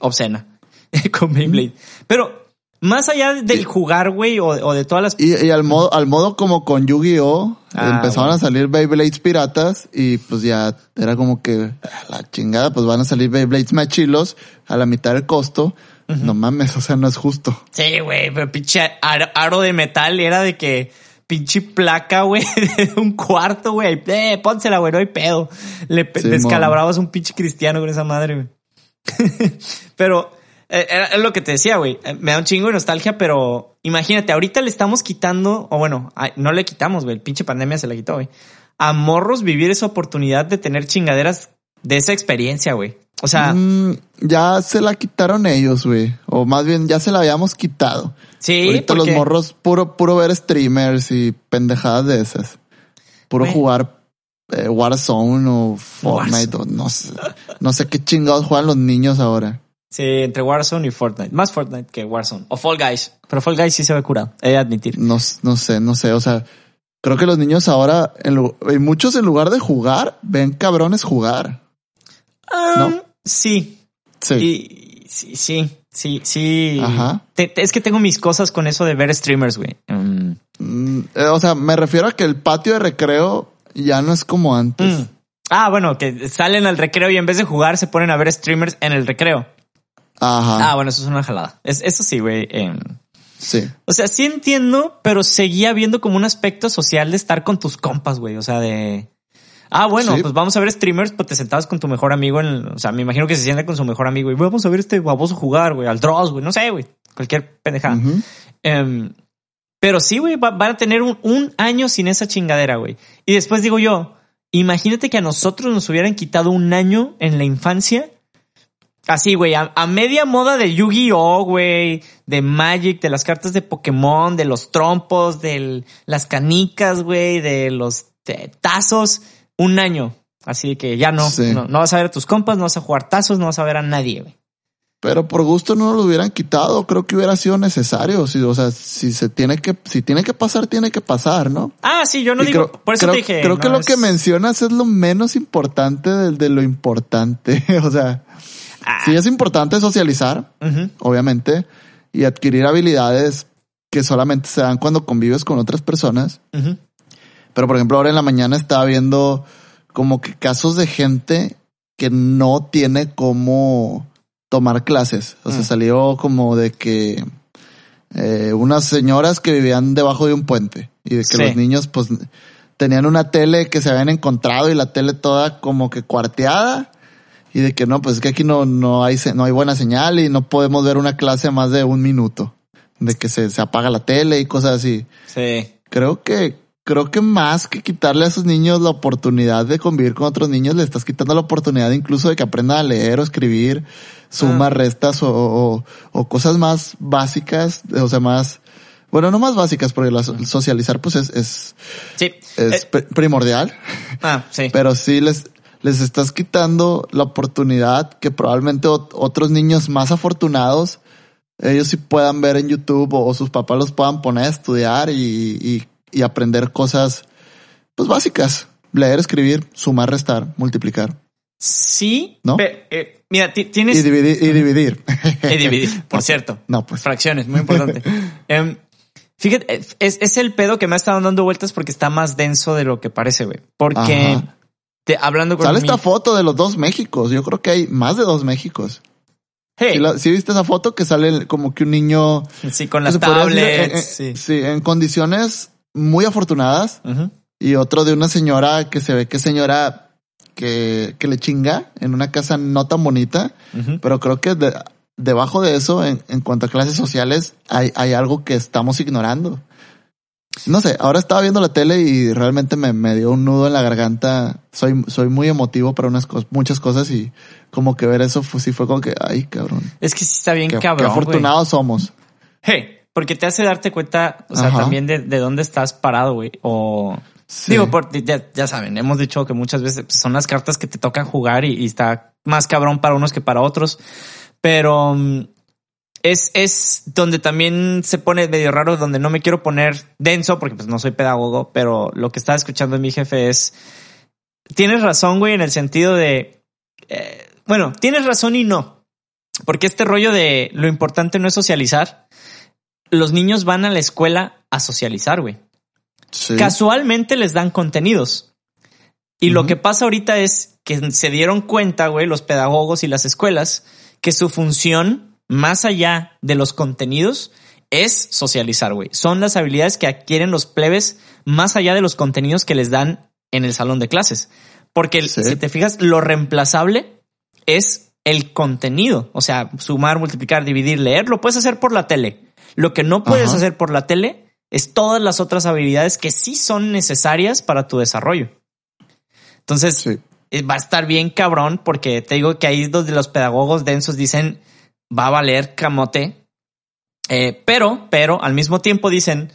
obscena con Beyblade. Pero más allá del Y- jugar, güey, o, o de todas las... Y, y al modo, al modo como con Yu-Gi-Oh! Ah, empezaron bueno. a salir Beyblades piratas y pues ya era como que "Ah, la chingada, pues van a salir Beyblades machilos a la mitad del costo. No mames, o sea, no es justo. Sí, güey, pero pinche aro, aro de metal era de que pinche placa, güey, de un cuarto, güey. Eh, pónsela, güey, no hay pedo. Le Sí, descalabrabas un pinche cristiano con esa madre, güey. pero eh, era es lo que te decía, güey. Eh, Me da un chingo de nostalgia, pero imagínate, ahorita le estamos quitando, o bueno, no le quitamos, güey. El pinche pandemia se la quitó, güey. A morros vivir esa oportunidad de tener chingaderas de esa experiencia, güey. O sea, Mm, ya se la quitaron ellos, güey. O más bien, ya se la habíamos quitado. sí, Ahorita los morros, puro, puro ver streamers y pendejadas de esas. Puro jugar eh, Warzone o Fortnite o no sé. No sé qué chingados juegan los niños ahora. Sí, entre Warzone y Fortnite. Más Fortnite que Warzone. O Fall Guys. Pero Fall Guys sí se ve curado. He de admitir. No, no sé, no sé. O sea, creo que los niños ahora, en muchos en lugar de jugar, ven cabrones jugar. Ah, ¿No? Sí. Sí. Y, sí, sí, sí, sí. Ajá. Te- te- es que tengo mis cosas con eso de ver streamers, güey. Mm. Mm, eh, o sea, me refiero a que el patio de recreo ya no es como antes. Mm. Ah, bueno, que salen al recreo y en vez de jugar se ponen a ver streamers en el recreo. Ajá. Ah, bueno, eso es una jalada. Es, eso sí, güey. em. Sí. O sea, sí entiendo, pero seguía viendo como un aspecto social de estar con tus compas, güey. O sea, de... Ah, bueno, Sí. pues vamos a ver streamers, pues te sentabas con tu mejor amigo en... el- o sea, me imagino que se sienta con su mejor amigo y vamos a ver este baboso jugar, güey, al Dross, güey. No sé, güey. Cualquier pendejada. Em, pero sí, güey, va- van a tener un, un año sin esa chingadera, güey. Y después digo yo, imagínate que a nosotros nos hubieran quitado un año en la infancia. Así, güey, a, a media moda de Yu-Gi-Oh, güey, de Magic, de las cartas de Pokémon, de los trompos, de las canicas, güey, de los tazos, un año. Así que ya no, Sí. no, no vas a ver a tus compas, no vas a jugar tazos, no vas a ver a nadie, güey. Pero por gusto no lo hubieran quitado. Creo que hubiera sido necesario. Si, o sea, si se tiene que, si tiene que pasar, tiene que pasar, ¿no? Ah, sí, yo no Y digo, creo, por eso creo- te dije. creo que lo que mencionas es lo menos importante de, de lo importante. o sea, Ah. sí es importante socializar, obviamente, y adquirir habilidades que solamente se dan cuando convives con otras personas. Pero por ejemplo, ahora en la mañana estaba viendo como que casos de gente que no tiene cómo tomar clases. O sea, Mm. salió como de que eh, unas señoras que vivían debajo de un puente y de que Sí. los niños pues tenían una tele que se habían encontrado y la tele toda como que cuarteada y de que no, pues es que aquí no, no hay, no hay buena señal y no podemos ver una clase más de un minuto. De que se, se apaga la tele y cosas así Sí. creo que creo que más que quitarle a esos niños la oportunidad de convivir con otros niños, le estás quitando la oportunidad incluso de que aprendan a leer o escribir sumas, Ah. restas o, o- o cosas más básicas, o sea, más, bueno, no más básicas, porque la so- socializar pues es, es, Sí. es Eh, pri- primordial, ah, sí. pero sí les, les estás quitando la oportunidad que probablemente ot- otros niños más afortunados ellos sí puedan ver en YouTube o, o sus papás los puedan poner a estudiar y, y- y aprender cosas pues básicas. Leer, escribir, sumar, restar, multiplicar Sí. ¿No? pe- eh, mira, ti- tienes. y dividir. Y dividir. y dividir, por cierto. No, pues. Fracciones, muy importante. Em, fíjate, eh, es, es el pedo que me ha estado dando vueltas porque está más denso de lo que parece, güey. Porque Ajá. te- hablando con Sale mi- esta foto de los dos Méxicos. Yo creo que hay más de dos Méxicos. Hey, ¿Sí, la- sí viste esa foto que sale como que un niño sí, con las tablets. eh, sí. sí, en condiciones muy afortunadas y otro de una señora que se ve que señora que, que le chinga en una casa no tan bonita, pero creo que de- debajo de eso, en, en cuanto a clases sociales, hay, hay algo que estamos ignorando. No sé, ahora estaba viendo la tele y realmente me, me dio un nudo en la garganta. Soy, soy muy emotivo para unas cosas, muchas cosas y como que ver eso fue, sí fue como que, ay, cabrón. Es que sí está bien Qué, cabrón. afortunados somos. Hey, porque te hace darte cuenta, o sea, Ajá. también de, de dónde estás parado, güey. O Digo, ya, saben, hemos dicho que muchas veces pues, son las cartas que te tocan jugar y, está más cabrón para unos que para otros. Pero mm, es, es donde también se pone medio raro, donde no me quiero poner denso porque pues no soy pedagogo, pero lo que estaba escuchando mi jefe es, tienes razón, güey, en el sentido de, eh, bueno, tienes razón y no, porque este rollo de lo importante no es socializar, los niños van a la escuela a socializar, güey. Casualmente les dan contenidos. Y lo que pasa ahorita es que se dieron cuenta, güey, los pedagogos y las escuelas, que su función, más allá de los contenidos, es socializar, güey. Son las habilidades que adquieren los plebes más allá de los contenidos que les dan en el salón de clases. Porque si te fijas, lo reemplazable es el contenido. O sea, sumar, multiplicar, dividir, leer, lo puedes hacer por la tele. Lo que no puedes hacer por la tele es todas las otras habilidades que sí son necesarias para tu desarrollo. Entonces, eh, va a estar bien cabrón porque te digo que ahí donde los pedagogos densos dicen va a valer camote. Eh, pero, pero al mismo tiempo dicen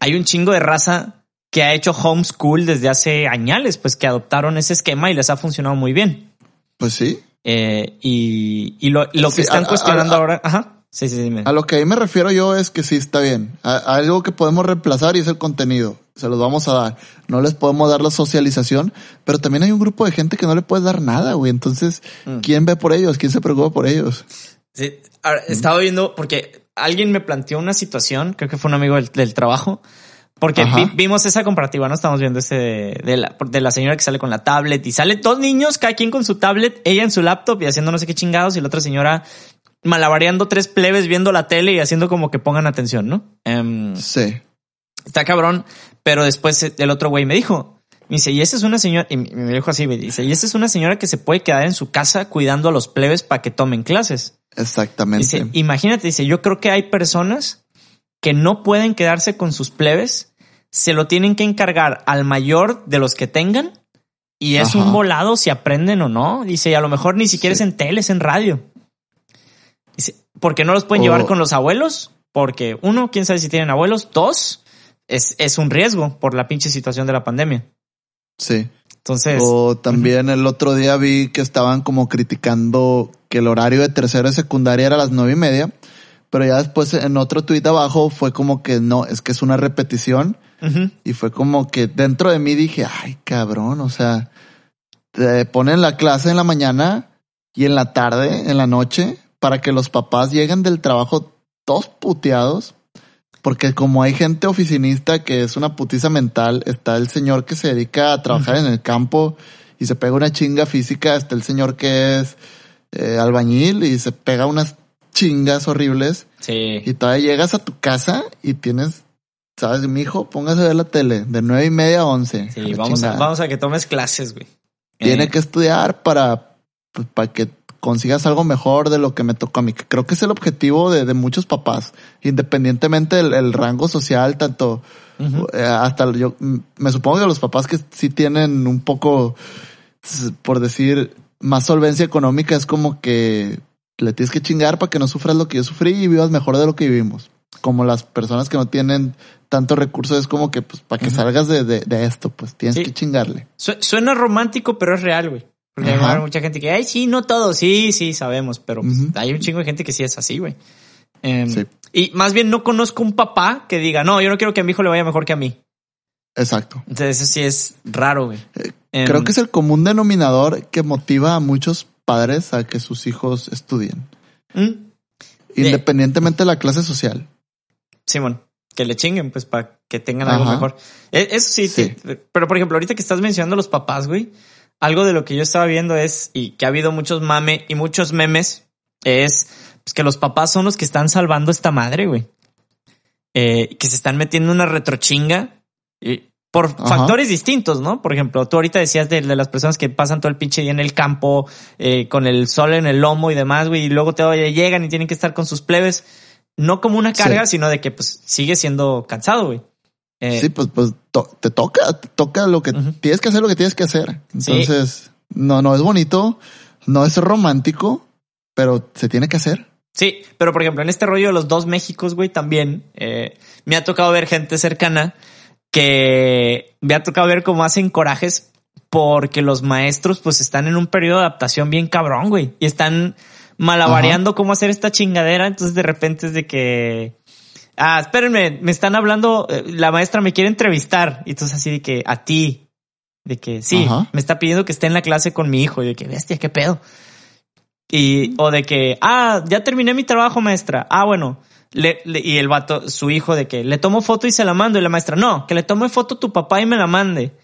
hay un chingo de raza que ha hecho homeschool desde hace años, pues que adoptaron ese esquema y les ha funcionado muy bien. Pues sí. Eh, y, lo, que están cuestionando ahora, ajá. Sí, sí, dime. A lo que ahí me refiero yo es que sí está bien. algo que podemos reemplazar y es el contenido. Se los vamos a dar. No les podemos dar la socialización, pero también hay un grupo de gente que no le puedes dar nada, güey. Entonces, mm. ¿quién ve por ellos? ¿Quién se preocupa por ellos? Sí, ahora, estaba viendo porque alguien me planteó una situación, creo que fue un amigo del, trabajo, porque vimos esa comparativa, ¿no? Estamos viendo ese de, la, de la señora que sale con la tablet y sale dos niños, cada quien con su tablet, ella en su laptop y haciendo no sé qué chingados y la otra señora malabareando tres plebes viendo la tele y haciendo como que pongan atención, ¿no? Em, sí. Está cabrón, pero después el otro güey me dijo, me dice, y esa es una señora, y me dijo así, me dice, y esa es una señora que se puede quedar en su casa cuidando a los plebes para que tomen clases. Exactamente. Dice, imagínate, dice, yo creo que hay personas que no pueden quedarse con sus plebes, se lo tienen que encargar al mayor de los que tengan y es un volado si aprenden o no. Dice, y a lo mejor ni siquiera es en tele, es en radio. Porque no los pueden llevar con los abuelos, porque uno, quién sabe si tienen abuelos, dos, es, es un riesgo por la pinche situación de la pandemia. Sí. Entonces. O también el otro día vi que estaban como criticando que el horario de tercero y secundaria era a las nueve y media, pero ya después en otro tuit abajo fue como que no, es que es una repetición. Y fue como que dentro de mí dije, ay, cabrón, o sea, te ponen la clase en la mañana y en la tarde, en la noche, para que los papás lleguen del trabajo todos puteados. Porque como hay gente oficinista que es una putiza mental, está el señor que se dedica a trabajar en el campo y se pega una chinga física, está el señor que es eh, albañil y se pega unas chingas horribles. Sí. Y todavía llegas a tu casa y tienes, sabes, mi hijo, póngase a ver la tele de nueve y media a once. Sí, vamos a, vamos a que tomes clases, güey. Tiene eh. que estudiar para, pues, para que consigas algo mejor de lo que me tocó a mí. Creo que es el objetivo de, muchos papás, independientemente del rango social, tanto eh, hasta yo me supongo que los papás que sí tienen un poco, por decir, más solvencia económica, es como que le tienes que chingar para que no sufras lo que yo sufrí y vivas mejor de lo que vivimos. Como las personas que no tienen tantos recursos, es como que pues para que salgas de, esto, pues tienes que chingarle. suena romántico, pero es real, güey. Porque hay mucha gente que, ay, sí, no todo, sí, sí, sabemos, pero pues, hay un chingo de gente que sí es así, güey. Em, y más bien no conozco un papá que diga, no, yo no quiero que a mi hijo le vaya mejor que a mí. Exacto. Entonces eso sí es raro, güey. Eh, em, creo que es el común denominador que motiva a muchos padres a que sus hijos estudien. ¿Mm? Independientemente de la clase social. Simón, que le chinguen, pues, para que tengan algo mejor. E, eso sí, sí. pero por ejemplo, ahorita que estás mencionando a los papás, güey, algo de lo que yo estaba viendo es, y que ha habido muchos mame y muchos memes, es pues, que los papás son los que están salvando esta madre, güey. Eh, que se están metiendo una retrochinga y por factores distintos, ¿no? Por ejemplo, tú ahorita decías de, las personas que pasan todo el pinche día en el campo eh, con el sol en el lomo y demás, güey, y luego te llegan y tienen que estar con sus plebes, no como una carga, sino de que pues sigue siendo cansado, güey. Eh, sí, pues, pues te toca, te toca lo que tienes que hacer lo que tienes que hacer. Entonces, no, no es bonito, no es romántico, pero se tiene que hacer. Sí, pero por ejemplo, en este rollo de los dos Méxicos, güey, también eh, me ha tocado ver gente cercana que me ha tocado ver cómo hacen corajes porque los maestros pues están en un periodo de adaptación bien cabrón, güey, y están malabareando cómo hacer esta chingadera, entonces de repente es de que ah, espérenme, me están hablando, eh, la maestra me quiere entrevistar, y entonces así de que a ti, de que sí, me está pidiendo que esté en la clase con mi hijo, y de que bestia, qué pedo. Y, o de que, ah, ya terminé mi trabajo, maestra. Ah, bueno. Le, y el vato, su hijo, de que le tomo foto y se la mando. Y la maestra, no, que le tome foto a tu papá y me la mande.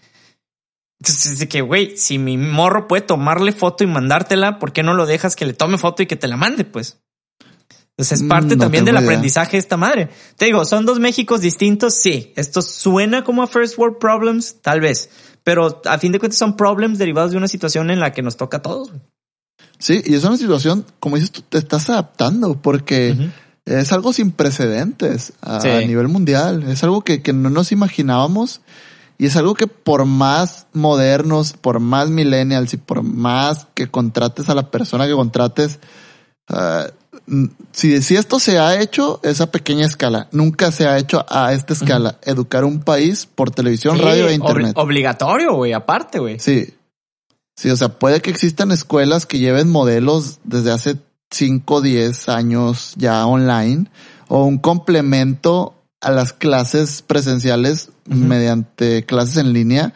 Entonces, de que, güey, si mi morro puede tomarle foto y mandártela, ¿por qué no lo dejas que le tome foto y que te la mande? Pues. Entonces es parte mm, también del aprendizaje de esta madre. Te digo, son dos Méxicos distintos. Sí, esto suena como a first world problems, tal vez, pero a fin de cuentas son problemas derivados de una situación en la que nos toca a todos. Sí, y es una situación, como dices, tú te estás adaptando porque es algo sin precedentes a, nivel mundial. Es algo que, no nos imaginábamos y es algo que por más modernos, por más millennials y por más que contrates a la persona que contrates, ah, si, si esto se ha hecho, esa pequeña escala, nunca se ha hecho a esta escala, educar un país por televisión, radio e internet. obligatorio, güey, aparte, güey. Sí, Sí, o sea, puede que existan escuelas que lleven modelos desde hace 5 o 10 años ya online o un complemento a las clases presenciales mediante clases en línea,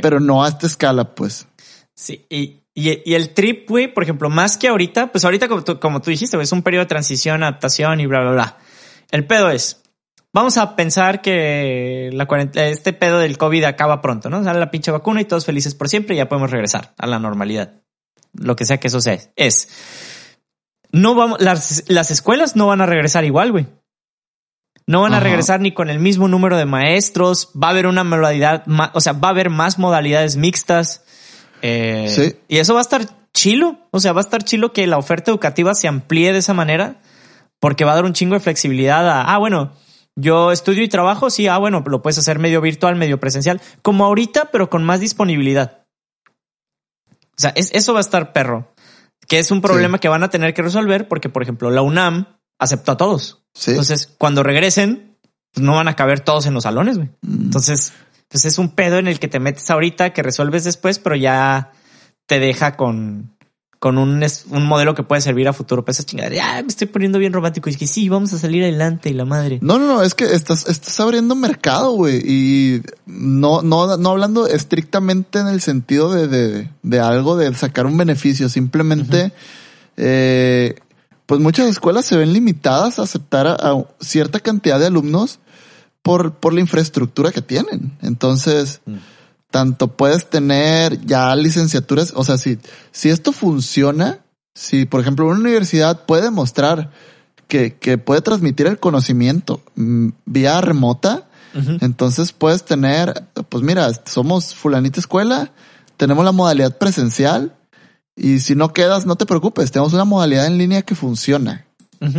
pero no a esta escala, pues. Sí, y, y, el trip, güey, por ejemplo, más que ahorita, pues ahorita como tú, como tú dijiste, es un periodo de transición, adaptación y bla, bla, bla. El pedo es, Vamos a pensar que la este pedo del COVID acaba pronto, ¿no? Sale la pinche vacuna y todos felices por siempre y ya podemos regresar a la normalidad. Lo que sea que eso sea. Es. No vamos, las, las escuelas no van a regresar igual, güey. No van a regresar ni con el mismo número de maestros. Va a haber una modalidad, o sea, va a haber más modalidades mixtas. Eh, sí. Y eso va a estar chilo. O sea, va a estar chilo que la oferta educativa se amplíe de esa manera porque va a dar un chingo de flexibilidad a, ah, bueno, yo estudio y trabajo, sí, ah, bueno, lo puedes hacer medio virtual, medio presencial, como ahorita, pero con más disponibilidad. O sea, eso va a estar perro, que es un problema que van a tener que resolver porque, por ejemplo, la UNAM aceptó a todos. Entonces, cuando regresen, pues no van a caber todos en los salones. Mm. Entonces, pues es un pedo en el que te metes ahorita, que resuelves después, pero ya te deja con, con un, un modelo que puede servir a futuro. Pues esa chingada, ya me estoy poniendo bien romántico. Y es que sí, vamos a salir adelante y la madre. No, no, no, es que estás, estás abriendo mercado, güey. Y no, no, no hablando estrictamente en el sentido de, de, de algo de sacar un beneficio. Simplemente, eh, pues muchas escuelas se ven limitadas a aceptar a, cierta cantidad de alumnos por, por la infraestructura que tienen. Entonces, mm tanto puedes tener ya licenciaturas, o sea, si, si esto funciona, si por ejemplo una universidad puede mostrar que, que puede transmitir el conocimiento mm, vía remota, entonces puedes tener, pues mira, somos fulanita escuela, tenemos la modalidad presencial y si no quedas, no te preocupes, tenemos una modalidad en línea que funciona.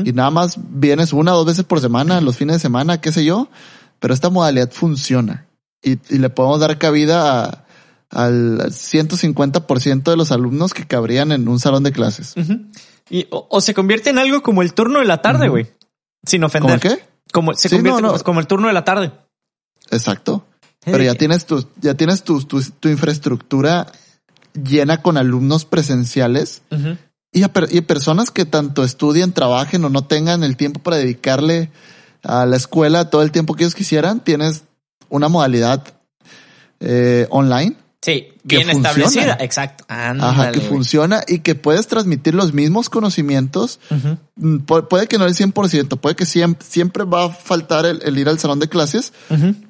Y nada más vienes una o dos veces por semana, los fines de semana, qué sé yo, pero esta modalidad funciona y, le podemos dar cabida al 150% de los alumnos que cabrían en un salón de clases. y, o, se convierte en algo como el turno de la tarde, güey. Sin ofender. ¿Cómo qué? Como se convierte como el turno de la tarde. Exacto. Pero ya tienes tu, ya tienes tu, tu, infraestructura llena con alumnos presenciales y, y personas que tanto estudien, trabajen o no tengan el tiempo para dedicarle a la escuela todo el tiempo que ellos quisieran. Tienes una modalidad eh, online. Sí, bien establecida, exacto. Ajá, que funciona y que puedes transmitir los mismos conocimientos. Mm, puede que no el 100%, puede que siempre, siempre va a faltar el, ir al salón de clases,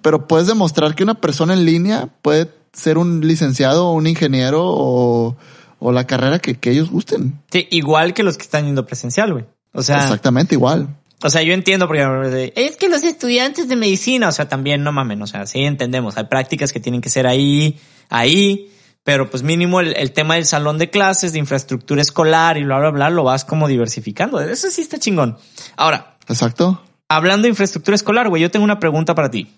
pero puedes demostrar que una persona en línea puede ser un licenciado o un ingeniero o, o la carrera que, que ellos gusten. Sí, igual que los que están yendo presencial, güey. O sea, exactamente igual. O sea, yo entiendo porque es que los estudiantes de medicina, o sea, también no mamen, o sea, sí entendemos, hay prácticas que tienen que ser ahí, ahí, pero pues mínimo el, tema del salón de clases, de infraestructura escolar y bla, bla, bla, lo vas como diversificando. Eso sí está chingón. Ahora. Exacto. Hablando de infraestructura escolar, güey, yo tengo una pregunta para ti.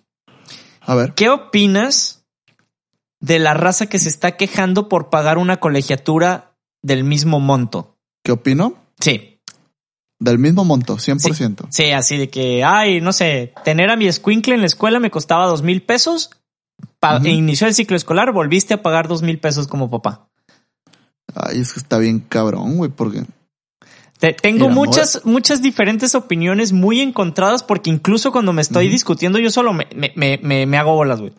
A ver. ¿Qué opinas de la raza que se está quejando por pagar una colegiatura del mismo monto? ¿Qué opino? Sí. Del mismo monto, 100%. Sí, así de que, ay, no sé, tener a mi escuincle en la escuela me costaba dos mil pesos. Pa Inició el ciclo escolar, volviste a pagar dos mil pesos como papá. Ay, es que está bien cabrón, güey, porque tengo muchas, muchas diferentes opiniones muy encontradas porque incluso cuando me estoy discutiendo yo solo me, me, me, me hago bolas, güey.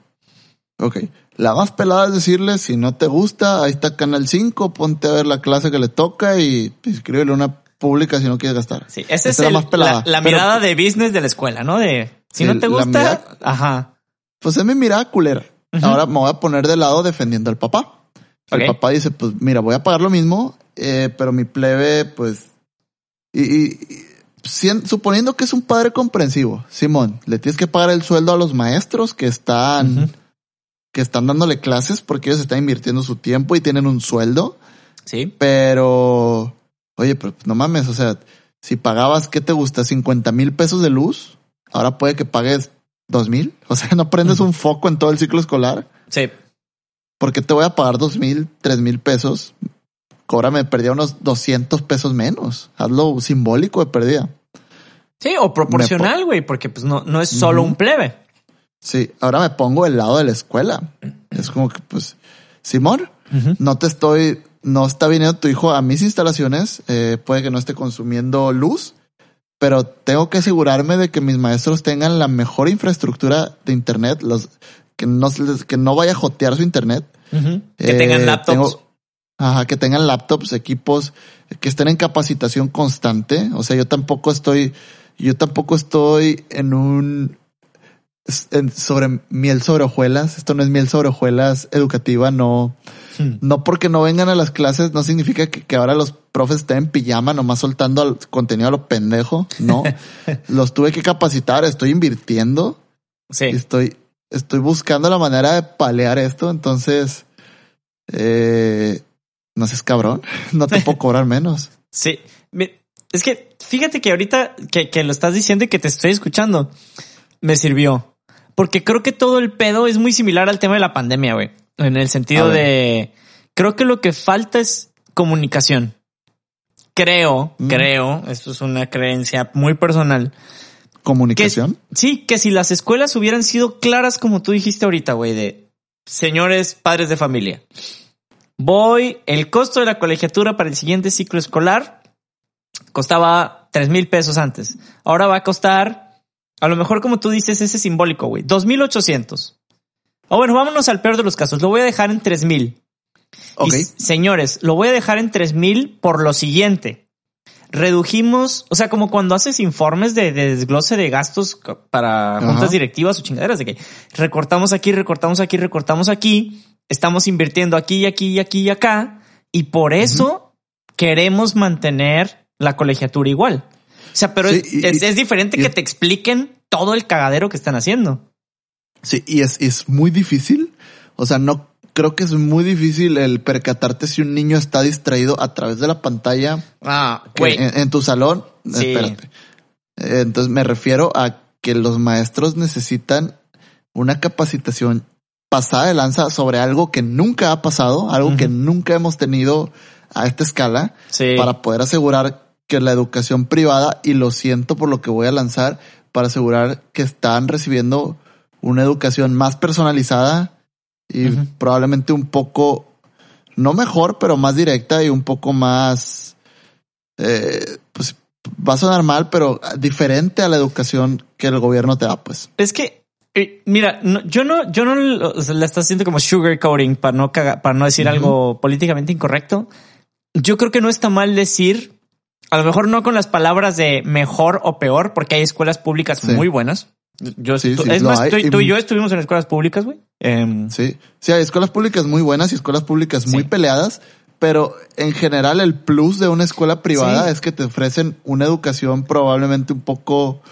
Ok. La más pelada es decirle, si no te gusta, ahí está Canal 5, ponte a ver la clase que le toca y escríbele una pública si no quieres gastar. Sí, esa es, la, más pelada. la, mirada de business de la escuela, ¿no? De, si no te gusta, ajá. Pues es mi mirada culera. Ahora me voy a poner de lado defendiendo al papá. El papá dice, pues mira, voy a pagar lo mismo, eh, pero mi plebe, pues y, suponiendo que es un padre comprensivo, Simón, le tienes que pagar el sueldo a los maestros que están, que están dándole clases porque ellos están invirtiendo su tiempo y tienen un sueldo. Sí. Pero, oye, pero no mames, o sea, si pagabas, ¿qué te gusta? 50 mil pesos de luz, ahora puede que pagues dos mil. O sea, no prendes un foco en todo el ciclo escolar. Sí. porque te voy a pagar dos mil, tres mil pesos? cóbrame, perdía unos 200 pesos menos. Hazlo simbólico de pérdida. Sí, o proporcional, güey, porque pues no, no es solo un plebe. Sí, ahora me pongo del lado de la escuela. Es como que, pues, Simón, no te estoy, no está viniendo tu hijo a mis instalaciones, eh, puede que no esté consumiendo luz, pero tengo que asegurarme de que mis maestros tengan la mejor infraestructura de internet, los que no, que no vaya a jotear su internet. Que tengan eh, laptops. Ajá, que tengan laptops, equipos, que estén en capacitación constante. O sea, yo tampoco estoy, yo tampoco estoy en un, sobre miel sobre hojuelas. Esto no es miel sobre hojuelas educativa, no. Hmm. No porque no vengan a las clases no significa que, ahora los profes estén en pijama nomás soltando el contenido a lo pendejo. No, los tuve que capacitar, estoy invirtiendo. Sí. Estoy, estoy buscando la manera de palear esto. Entonces, eh, no seas cabrón, no te puedo cobrar menos. Sí, es que fíjate que ahorita que, lo estás diciendo y que te estoy escuchando, me sirvió. Porque creo que todo el pedo es muy similar al tema de la pandemia, güey. En el sentido de, creo que lo que falta es comunicación. Creo, mm. creo, esto es una creencia muy personal. ¿Comunicación? sí, que si las escuelas hubieran sido claras como tú dijiste ahorita, güey, de señores padres de familia Voy, el costo de la colegiatura para el siguiente ciclo escolar costaba tres mil pesos antes. Ahora va a costar, a lo mejor como tú dices, ese simbólico, güey, dos mil ochocientos. O bueno, vámonos al peor de los casos. Lo voy a dejar en tres mil. Ok. señores, lo voy a dejar en tres mil por lo siguiente. Redujimos, o sea, como cuando haces informes de, desglose de gastos para juntas directivas o chingaderas de que recortamos aquí, recortamos aquí, recortamos aquí estamos invirtiendo aquí y aquí y aquí y acá y por eso queremos mantener la colegiatura igual. O sea, pero es, diferente que te expliquen todo el cagadero que están haciendo. Sí, y es, es muy difícil. O sea, no creo que es muy difícil el percatarte si un niño está distraído a través de la pantalla ah, en, tu salón. Espérate. Entonces me refiero a que los maestros necesitan una capacitación pasada de lanza sobre algo que nunca ha pasado, algo que nunca hemos tenido a esta escala, para poder asegurar que la educación privada, y lo siento por lo que voy a lanzar, para asegurar que están recibiendo una educación más personalizada y probablemente un poco, no mejor, pero más directa y un poco más, eh, pues va a sonar mal, pero diferente a la educación que el gobierno te da, pues. Es que eh, mira, yo no, yo no la estás haciendo como sugarcoating para no para no decir algo políticamente incorrecto. Yo creo que no está mal decir, a lo mejor no con las palabras de mejor o peor, porque hay escuelas públicas muy buenas. Yo sí, es más, tú, y yo estuvimos en escuelas públicas, güey. Em, sí, sí, hay escuelas públicas muy buenas y escuelas públicas muy peleadas, pero en general el plus de una escuela privada es que te ofrecen una educación probablemente un poco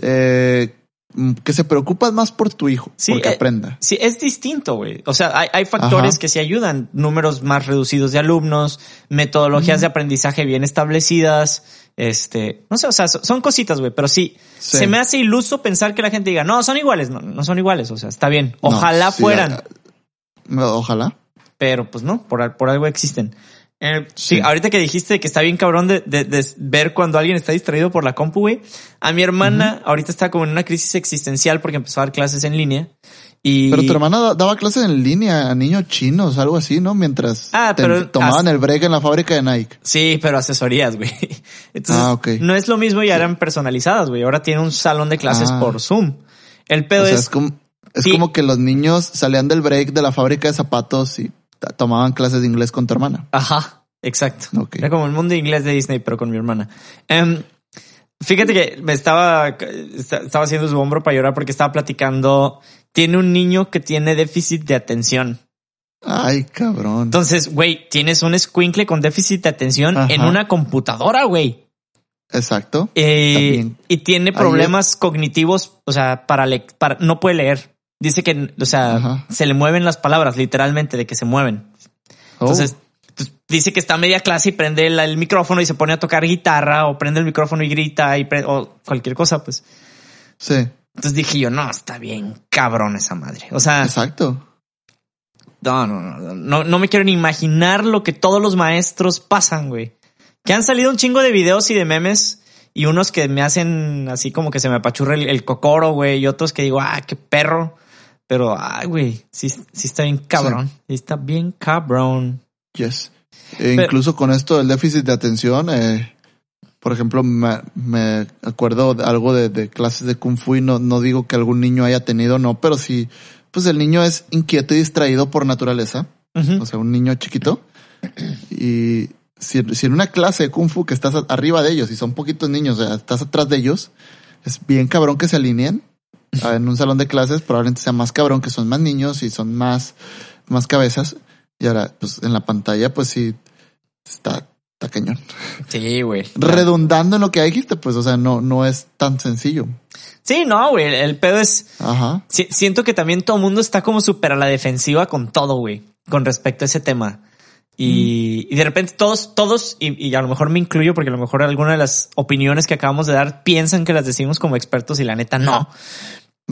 eh, que se preocupas más por tu hijo, sí, porque eh, aprenda. Sí, es distinto, güey. O sea, hay, factores que sí ayudan, números más reducidos de alumnos, metodologías de aprendizaje bien establecidas, este, no sé, o sea, son cositas, güey, pero sí, se me hace iluso pensar que la gente diga, no, son iguales, no, no son iguales, o sea, está bien, ojalá fueran. ojalá. Pero pues no, por, por algo existen. Eh, sí. ahorita que dijiste que está bien cabrón de, de, ver cuando alguien está distraído por la compu, güey. A mi hermana ahorita está como en una crisis existencial porque empezó a dar clases en línea. Y... Pero tu hermana daba clases en línea a niños chinos, algo así, ¿no? Mientras ah, pero tomaban el break en la fábrica de Nike. Sí, pero asesorías, güey. Entonces, ah, no es lo mismo y eran personalizadas, güey. Ahora tiene un salón de clases ah. por Zoom. El pedo es... es como, es como que los niños salían del break de la fábrica de zapatos y tomaban clases de inglés con tu hermana. Ajá, exacto. Era como el mundo de inglés de Disney, pero con mi hermana. Em, fíjate que me estaba, estaba haciendo su hombro para llorar porque estaba platicando. Tiene un niño que tiene déficit de atención. Ay, cabrón. Entonces, güey, tienes un squinkle con déficit de atención en una computadora, güey. Exacto. Eh, y tiene problemas cognitivos, o sea, para, para no puede leer. Dice que, o sea, se le mueven las palabras, literalmente, de que se mueven. Entonces, oh. pues, dice que está a media clase y prende el, micrófono y se pone a tocar guitarra o prende el micrófono y grita y o cualquier cosa, pues. Sí. Entonces dije yo, no, está bien cabrón esa madre. O sea. Exacto. No, no, no, no, no me quiero ni imaginar lo que todos los maestros pasan, güey. Que han salido un chingo de videos y de memes y unos que me hacen así como que se me apachurra el, el cocoro, güey, y otros que digo, ah, qué perro. Pero, ay, güey, sí, sí está bien cabrón. Sí. Está bien cabrón. Yes. E incluso con esto del déficit de atención, eh, por ejemplo, me, me acuerdo de algo de, de, clases de Kung Fu y no, no digo que algún niño haya tenido, no, pero sí, pues el niño es inquieto y distraído por naturaleza. O sea, un niño chiquito. Y si, si, en una clase de Kung Fu que estás arriba de ellos y son poquitos niños, o sea, estás atrás de ellos, es bien cabrón que se alineen en un salón de clases probablemente sea más cabrón que son más niños y son más, más cabezas. Y ahora, pues en la pantalla, pues sí, está, está cañón. Sí, güey. Redundando en lo que dijiste, pues, o sea, no, no es tan sencillo. Sí, no, güey. El pedo es. Ajá. siento que también todo el mundo está como súper a la defensiva con todo, güey, con respecto a ese tema. Y, y, de repente todos, todos, y, y, a lo mejor me incluyo porque a lo mejor alguna de las opiniones que acabamos de dar piensan que las decimos como expertos y la neta no.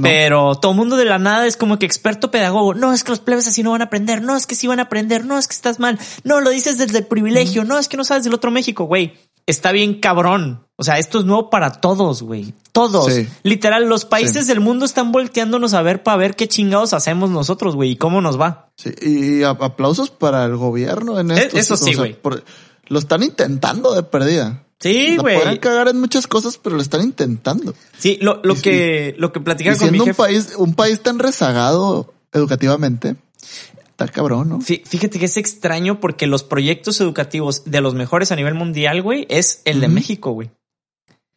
Pero todo el mundo de la nada es como que experto pedagogo. No, es que los plebes así no van a aprender. No, es que sí van a aprender. No, es que estás mal. No, lo dices desde el privilegio. No, es que no sabes del otro México, güey. Está bien cabrón. O sea, esto es nuevo para todos, güey. Todos. Literal, los países del mundo están volteándonos a ver para ver qué chingados hacemos nosotros, güey, y cómo nos va. Sí, y aplausos para el gobierno en esto. Eso sí, güey. Lo están intentando de perdida. Sí, güey. Pueden cagar en muchas cosas, pero lo están intentando. Sí, lo, lo que, lo que platicaba con mi jefe. un país, un país tan rezagado educativamente, está cabrón, ¿no? Fíjate que es extraño porque los proyectos educativos de los mejores a nivel mundial, güey, es el de México, güey.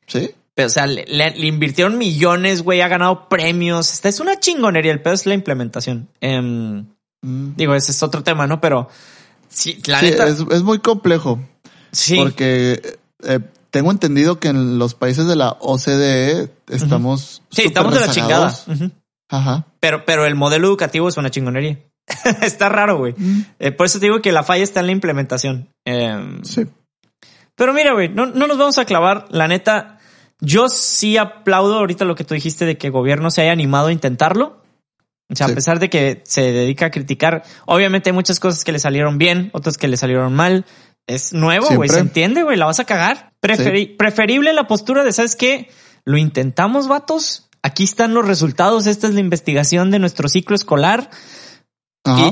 Sí. Pero, o sea, le, invirtieron millones, güey, ha ganado premios. Esta es una chingonería. El pedo es la implementación. Em, mm. Digo, ese es otro tema, ¿no? Pero sí, la neta. Es, es muy complejo. Sí. Porque eh, tengo entendido que en los países de la OCDE estamos. Sí, estamos de la chingada. Ajá. Pero, pero el modelo educativo es una chingonería. está raro, güey. Eh, por eso te digo que la falla está en la implementación. Em, sí. Pero mira, güey, no, no nos vamos a clavar. La neta, yo sí aplaudo ahorita lo que tú dijiste de que el gobierno se haya animado a intentarlo. O sea, a pesar de que se dedica a criticar, obviamente hay muchas cosas que le salieron bien, otras que le salieron mal. Es nuevo, güey. Se entiende, güey. La vas a cagar. Preferible la postura de, ¿sabes qué? Lo intentamos, vatos. Aquí están los resultados. Esta es la investigación de nuestro ciclo escolar.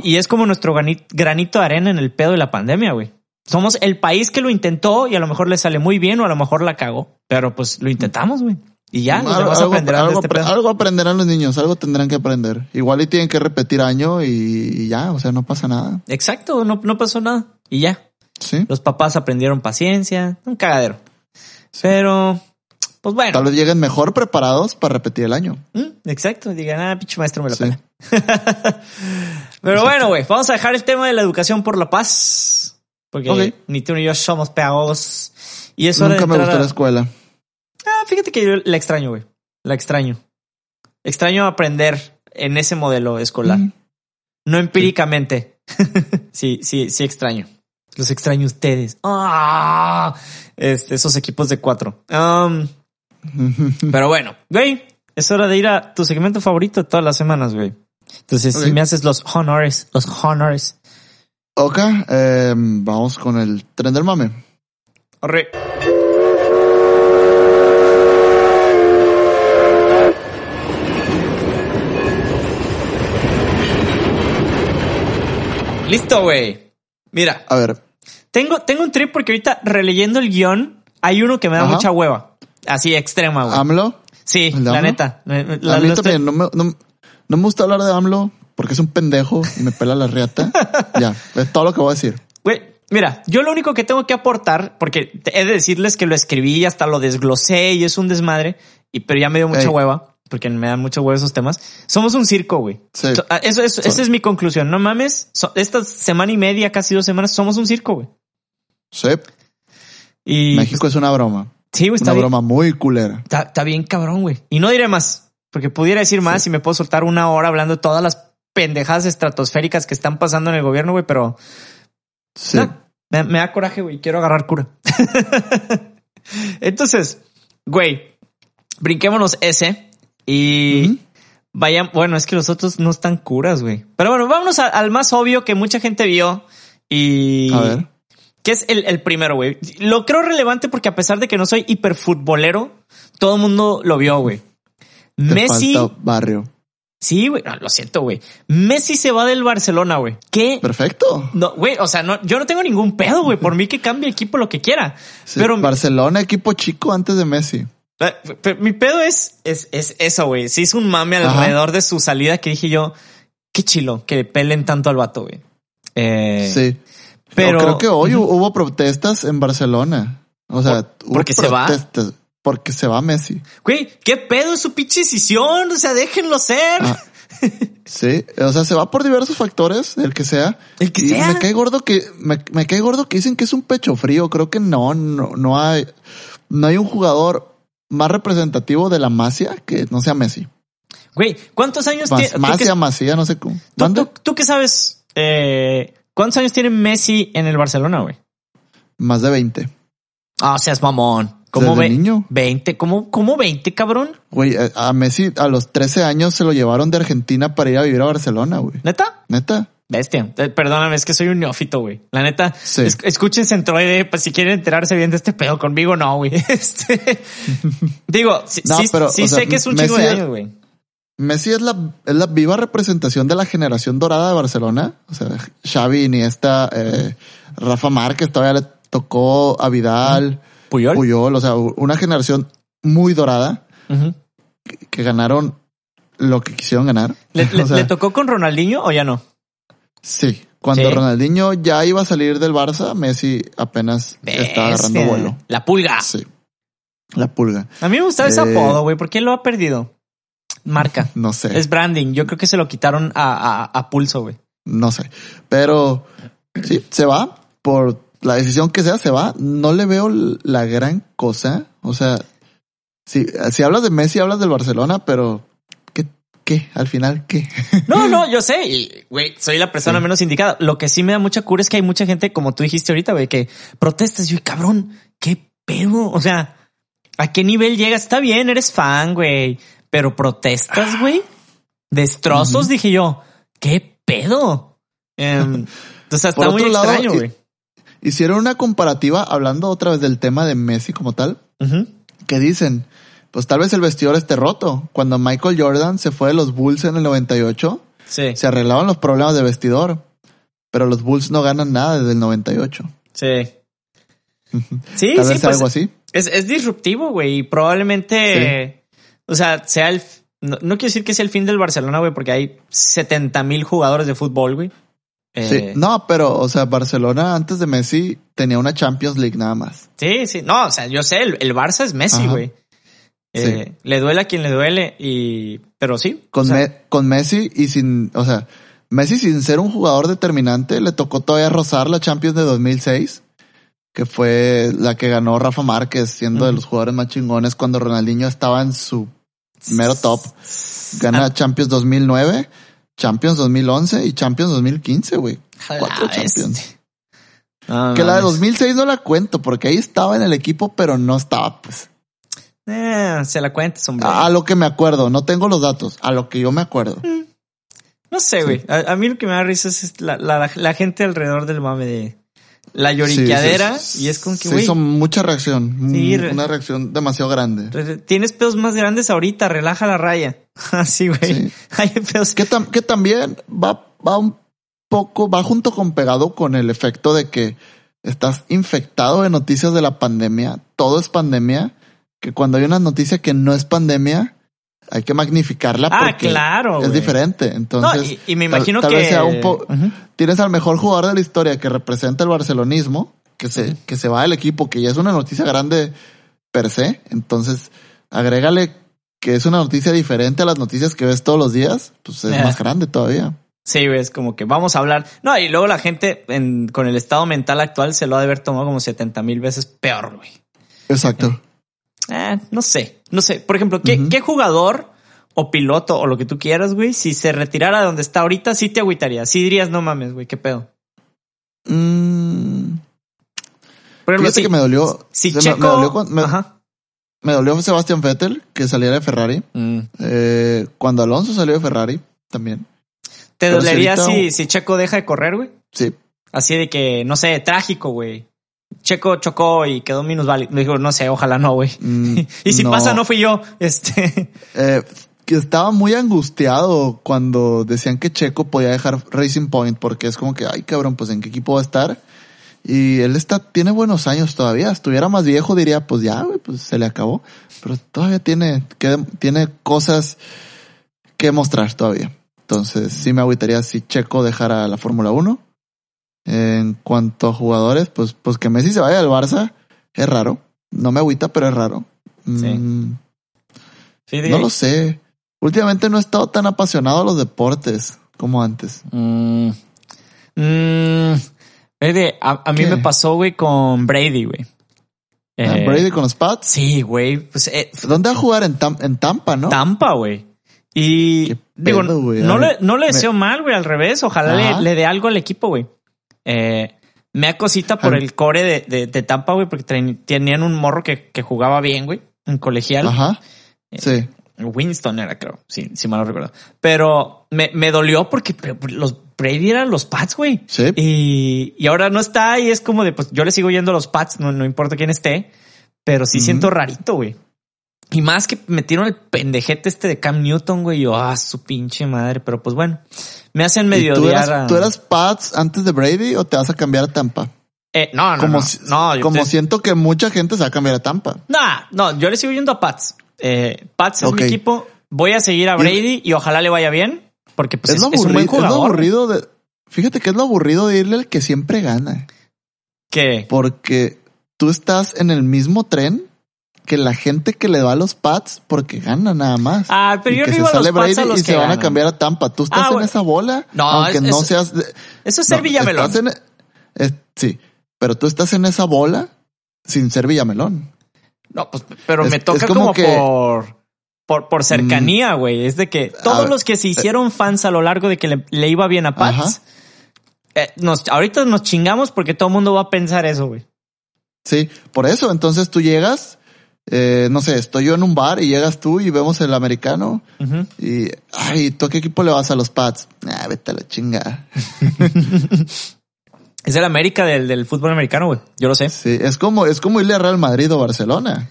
Y, es como nuestro granito de arena en el pedo de la pandemia, güey. Somos el país que lo intentó y a lo mejor le sale muy bien o a lo mejor la cagó. Pero pues lo intentamos, güey. Y ya, algo, aprenderán este algo, aprenderán los niños, algo tendrán que aprender. Igual y tienen que repetir año y, ya, o sea, no pasa nada. Exacto, no, no pasó nada. Y ya. Los papás aprendieron paciencia, un cagadero. Pero, pues bueno. Tal vez lleguen mejor preparados para repetir el año. Mm, exacto. Digan, ah, pinche maestro me la pena. Pero bueno, güey, vamos a dejar el tema de la educación por la paz. Porque ni tú ni yo somos pedagogos. Y eso Nunca me gustó la escuela. Ah, fíjate que yo la extraño, güey. La extraño. Extraño aprender en ese modelo escolar. No empíricamente. sí, sí, sí extraño. Los extraño ustedes. Ah, este, esos equipos de cuatro. Um, pero bueno, güey, es hora de ir a tu segmento favorito de todas las semanas, güey. Entonces, si me haces los honores, los honores. Ok, eh, vamos con el tren del mame. Arre. Listo, güey. Mira, A ver, tengo, tengo un trip porque ahorita releyendo el guion hay uno que me da Ajá. mucha hueva. Así extrema, güey. AMLO. sí, ¿el de la AMLO? neta. Me- a la- mí también no me, no, no me gusta hablar de AMLO porque es un pendejo y me pela la riata. ya, es todo lo que voy a decir. Güey, mira, yo lo único que tengo que aportar, porque he de decirles que lo escribí hasta lo desglosé y es un desmadre, y pero ya me dio mucha Ey. hueva, porque me dan mucha hueva esos temas. Somos un circo, güey. Sí. Ah, Eso, eso- esa es mi conclusión. No mames, so- esta semana y media, casi dos semanas, somos un circo, güey. Sí, Y México es una broma. sí, güey, está Una bien, broma muy culera. está, está bien cabrón, güey. Y no diré más, porque pudiera decir más y me puedo soltar una hora hablando de todas las pendejadas estratosféricas que están pasando en el gobierno, güey, pero Sí. Me, me da coraje, güey. Quiero agarrar cura. Entonces, güey, brinquémonos ese y vayan. Bueno, es que los otros no están curas, güey. Pero bueno, vámonos a- al más obvio que mucha gente vio y A ver. Que es el, el primero, güey. Lo creo relevante porque a pesar de que no soy hiperfutbolero, todo el mundo lo vio, güey. Messi. falta barrio. Sí, güey. No, lo siento, güey. Messi se va del Barcelona, güey. ¿Qué? Perfecto. No, güey, o sea, no, yo no tengo ningún pedo, güey. Por mí que cambie equipo lo que quiera. Sí, pero Barcelona, equipo chico antes de Messi. eh, mi pedo es, es, es eso, güey. Se hizo un mame Ajá. alrededor de su salida que dije yo, qué chilo que pelen tanto al vato, güey. Eh, Sí. Pero- creo que hoy hubo protestas en Barcelona. O sea, ¿Por- hubo porque se va? Porque se va Messi. Güey, qué pedo es su pinche decisión. O sea, déjenlo ser. Ah, sí, o sea, se va por diversos factores, el que sea. El que Y sea. Me cae gordo que me, me cae gordo que dicen que es un pecho frío. Creo que no, no, no hay, no hay un jugador más representativo de la Masia que no sea Messi. Güey, ¿cuántos años tiene? Masia, Masia, no sé cómo. ¿Tú, ¿Mande? tú, tú qué sabes? Eh, ¿Cuántos años tiene Messi en el Barcelona, güey? Más de 20. Ah, seas mamón. ¿Cómo Desde ve? niño. 20, ¿cómo, cómo 20, cabrón? Güey, a Messi a los 13 años se lo llevaron de Argentina para ir a vivir a Barcelona, güey. ¿Neta? Neta. Bestia. Eh, Perdóname, es que soy un neófito, güey. La neta, Sí. es- escuchen Centroide, pues si quieren enterarse bien de este pedo conmigo, no, güey. Este, digo, sí, No, sí, pero, sí o sé sea, que es un Messi chingo de es- años, güey. Messi es la, es la viva representación de la generación dorada de Barcelona. O sea, Xavi, Iniesta, eh, Rafa Márquez, todavía le tocó a Vidal, Puyol. Puyol, o sea, una generación muy dorada que, que ganaron lo que quisieron ganar. ¿Le, le- O sea, le tocó con Ronaldinho o ya no? Sí, cuando Sí. Ronaldinho ya iba a salir del Barça, Messi apenas estaba agarrando Bestia. vuelo. La pulga. Sí. La pulga. A mí me gustaba ese Eh, apodo, güey. ¿Por qué lo ha perdido? Marca. No sé. Es branding. Yo creo que se lo quitaron a, a, a pulso, güey. No sé. Pero sí, se va por la decisión que sea, se va. No le veo la gran cosa. O sea, si, si hablas de Messi, hablas del Barcelona, pero ¿qué? ¿Qué? Al final, ¿qué? No, no, yo sé. Y, güey, soy la persona Sí. menos indicada. Lo que sí me da mucha cura es que hay mucha gente, como tú dijiste ahorita, güey, que protestas. Y yo, cabrón, qué pedo. O sea, ¿a qué nivel llegas? Está bien, eres fan, güey. Pero protestas, güey. Destrozos, dije yo. ¿Qué pedo? Em, o sea, está Por muy otro extraño, güey. Hicieron una comparativa hablando otra vez del tema de Messi como tal, que dicen, pues tal vez el vestidor esté roto. Cuando Michael Jordan se fue de los Bulls en el 98, Sí, se arreglaban los problemas de vestidor, pero los Bulls no ganan nada desde el 98. sí. Sí, Tal sí, vez sea pues, algo así. Es, es disruptivo, güey. Y probablemente, o sea, sea el. No, no quiero decir que sea el fin del Barcelona, güey, porque hay 70 mil jugadores de fútbol, güey. Eh, Sí, no, pero, o sea, Barcelona antes de Messi tenía una Champions League nada más. sí, sí. No, o sea, yo sé, el, el Barça es Messi, Ajá. güey. Eh, Le duele a quien le duele, y. Pero sí. Con, o sea, Me- con Messi y sin, o sea, Messi sin ser un jugador determinante, le tocó todavía rozar la Champions de 2006, que fue la que ganó Rafa Márquez, siendo de los jugadores más chingones cuando Ronaldinho estaba en su mero top. Gana Ah. Champions 2009, Champions 2011 y Champions 2015, güey. Cuatro Champions. No, Que la de mames. 2006 no la cuento porque ahí estaba en el equipo, pero no estaba, pues. Eh, se la cuentas, hombre. A, a lo que me acuerdo, no tengo los datos, a lo que yo me acuerdo. No sé, güey. A, a mí lo que me da risa es la, la, la gente alrededor del mame de la lloriqueadera. Sí, sí, y es como que, Se güey, hizo mucha reacción. Sí, Mm, una reacción demasiado grande. tienes pedos más grandes ahorita, relaja la raya. Así, güey. Hay pedos. Que, tam- que también va, va un poco, va junto con pegado con el efecto de que estás infectado de noticias de la pandemia. Todo es pandemia. Que cuando hay una noticia que no es pandemia, hay que magnificarla Ah, porque claro, es diferente. Entonces, No, y, y me tal- imagino tal que. vez sea un po- tienes al mejor jugador de la historia que representa el barcelonismo, que se, que se va del equipo, que ya es una noticia grande per se. Entonces, agrégale que es una noticia diferente a las noticias que ves todos los días, pues es Eh. más grande todavía. Sí, es como que vamos a hablar. No, y luego la gente en- con el estado mental actual se lo ha de haber tomado como 70 mil veces peor, güey. Exacto. Eh, no sé, no sé. Por ejemplo, ¿qué, jugador o piloto o lo que tú quieras, güey, si se retirara de donde está ahorita, sí te agüitaría. Sí dirías, no mames, güey, qué pedo. Mm, Por ejemplo, fíjate si, que me dolió. si Checo... me, dolió cuando- me- Ajá. me dolió Sebastián Vettel que saliera de Ferrari. Mm. Eh, cuando Alonso salió de Ferrari también. ¿Te Pero si dolería ahorita- si, si Checo deja de correr, güey? Sí. Así de que, no sé, trágico, güey. Checo chocó y quedó minusválido. Me dijo, no sé, ojalá no, güey. Mm, y si no. pasa, no fui yo. Este. Eh, que estaba muy angustiado cuando decían que Checo podía dejar Racing Point porque es como que, ay cabrón, pues en qué equipo va a estar. Y él está, tiene buenos años todavía. Estuviera más viejo, diría, pues ya, güey, pues se le acabó. Pero todavía tiene, que, tiene cosas que mostrar todavía. Entonces, sí me agüitaría si Checo dejara la Fórmula 1. En cuanto a jugadores, pues, pues que Messi se vaya al Barça es raro. No me agüita, pero es raro. Sí. Mm, Sí, no lo sé. Últimamente no he estado tan apasionado a los deportes como antes. Mm, mm, a, a mí me pasó, güey, con Brady, güey. Ah, Eh, Brady con los Pats. Sí, güey. Pues eh, ¿Dónde va a jugar? En, Tam- en Tampa, ¿no? Tampa, güey. Y digo, no le, no le me- deseo mal, güey, al revés. Ojalá le, le dé algo al equipo, güey. Eh, me da cosita por el core de, de, de Tampa, güey, porque tenían un morro que, que jugaba bien, güey, en colegial. Ajá. Eh, Sí. Winston era, creo, si, si mal no recuerdo. Pero me, me dolió porque los Brady eran los Pats, güey. Sí. Y, y ahora no está y es como de, pues yo le sigo yendo a los Pats, no, no importa quién esté, pero sí siento rarito, güey. Y más que metieron el pendejete este de Cam Newton, güey, yo, ah, su pinche madre, pero pues bueno, me hacen ¿Y medio tú, eras, a- tú eras Pats antes de Brady o te vas a cambiar a Tampa? Eh, no, no, como no, no, como te- siento que mucha gente se va a cambiar a Tampa. Nah, no, yo le sigo yendo a Pats. Eh, Pats es Ok. mi equipo, voy a seguir a Brady y ojalá le vaya bien, porque pues es, es, lo es un buen aburrido, es lo aburrido de. Fíjate que es lo aburrido de irle al que siempre gana. que Porque tú estás en el mismo tren que la gente que le va a los Pats porque gana nada más. Ah, pero Y yo que no se a los sale a Brady los y que se van a ganan. cambiar a Tampa. Tú estás Ah, en esa bola, No, aunque es- no seas. de- Eso es ser no, Villamelón. en- es- sí, pero tú estás en esa bola sin ser Villamelón. No, pues, pero Es- me toca como como, que- Mm. por, por, por cercanía, güey. Es de que todos ver, los que se hicieron fans a lo largo de que le, le iba bien a Pats, Ajá. eh, nos, ahorita nos chingamos porque todo el mundo va a pensar eso, güey. Sí, por eso. Entonces tú llegas, eh, no sé, estoy yo en un bar y llegas tú y vemos el americano y, ay, ¿tú a qué equipo le vas a los Pats? Ah, vete a la chingada. Es el América del, del fútbol americano, güey. Yo lo sé. Sí, es como, es como irle a Real Madrid o Barcelona.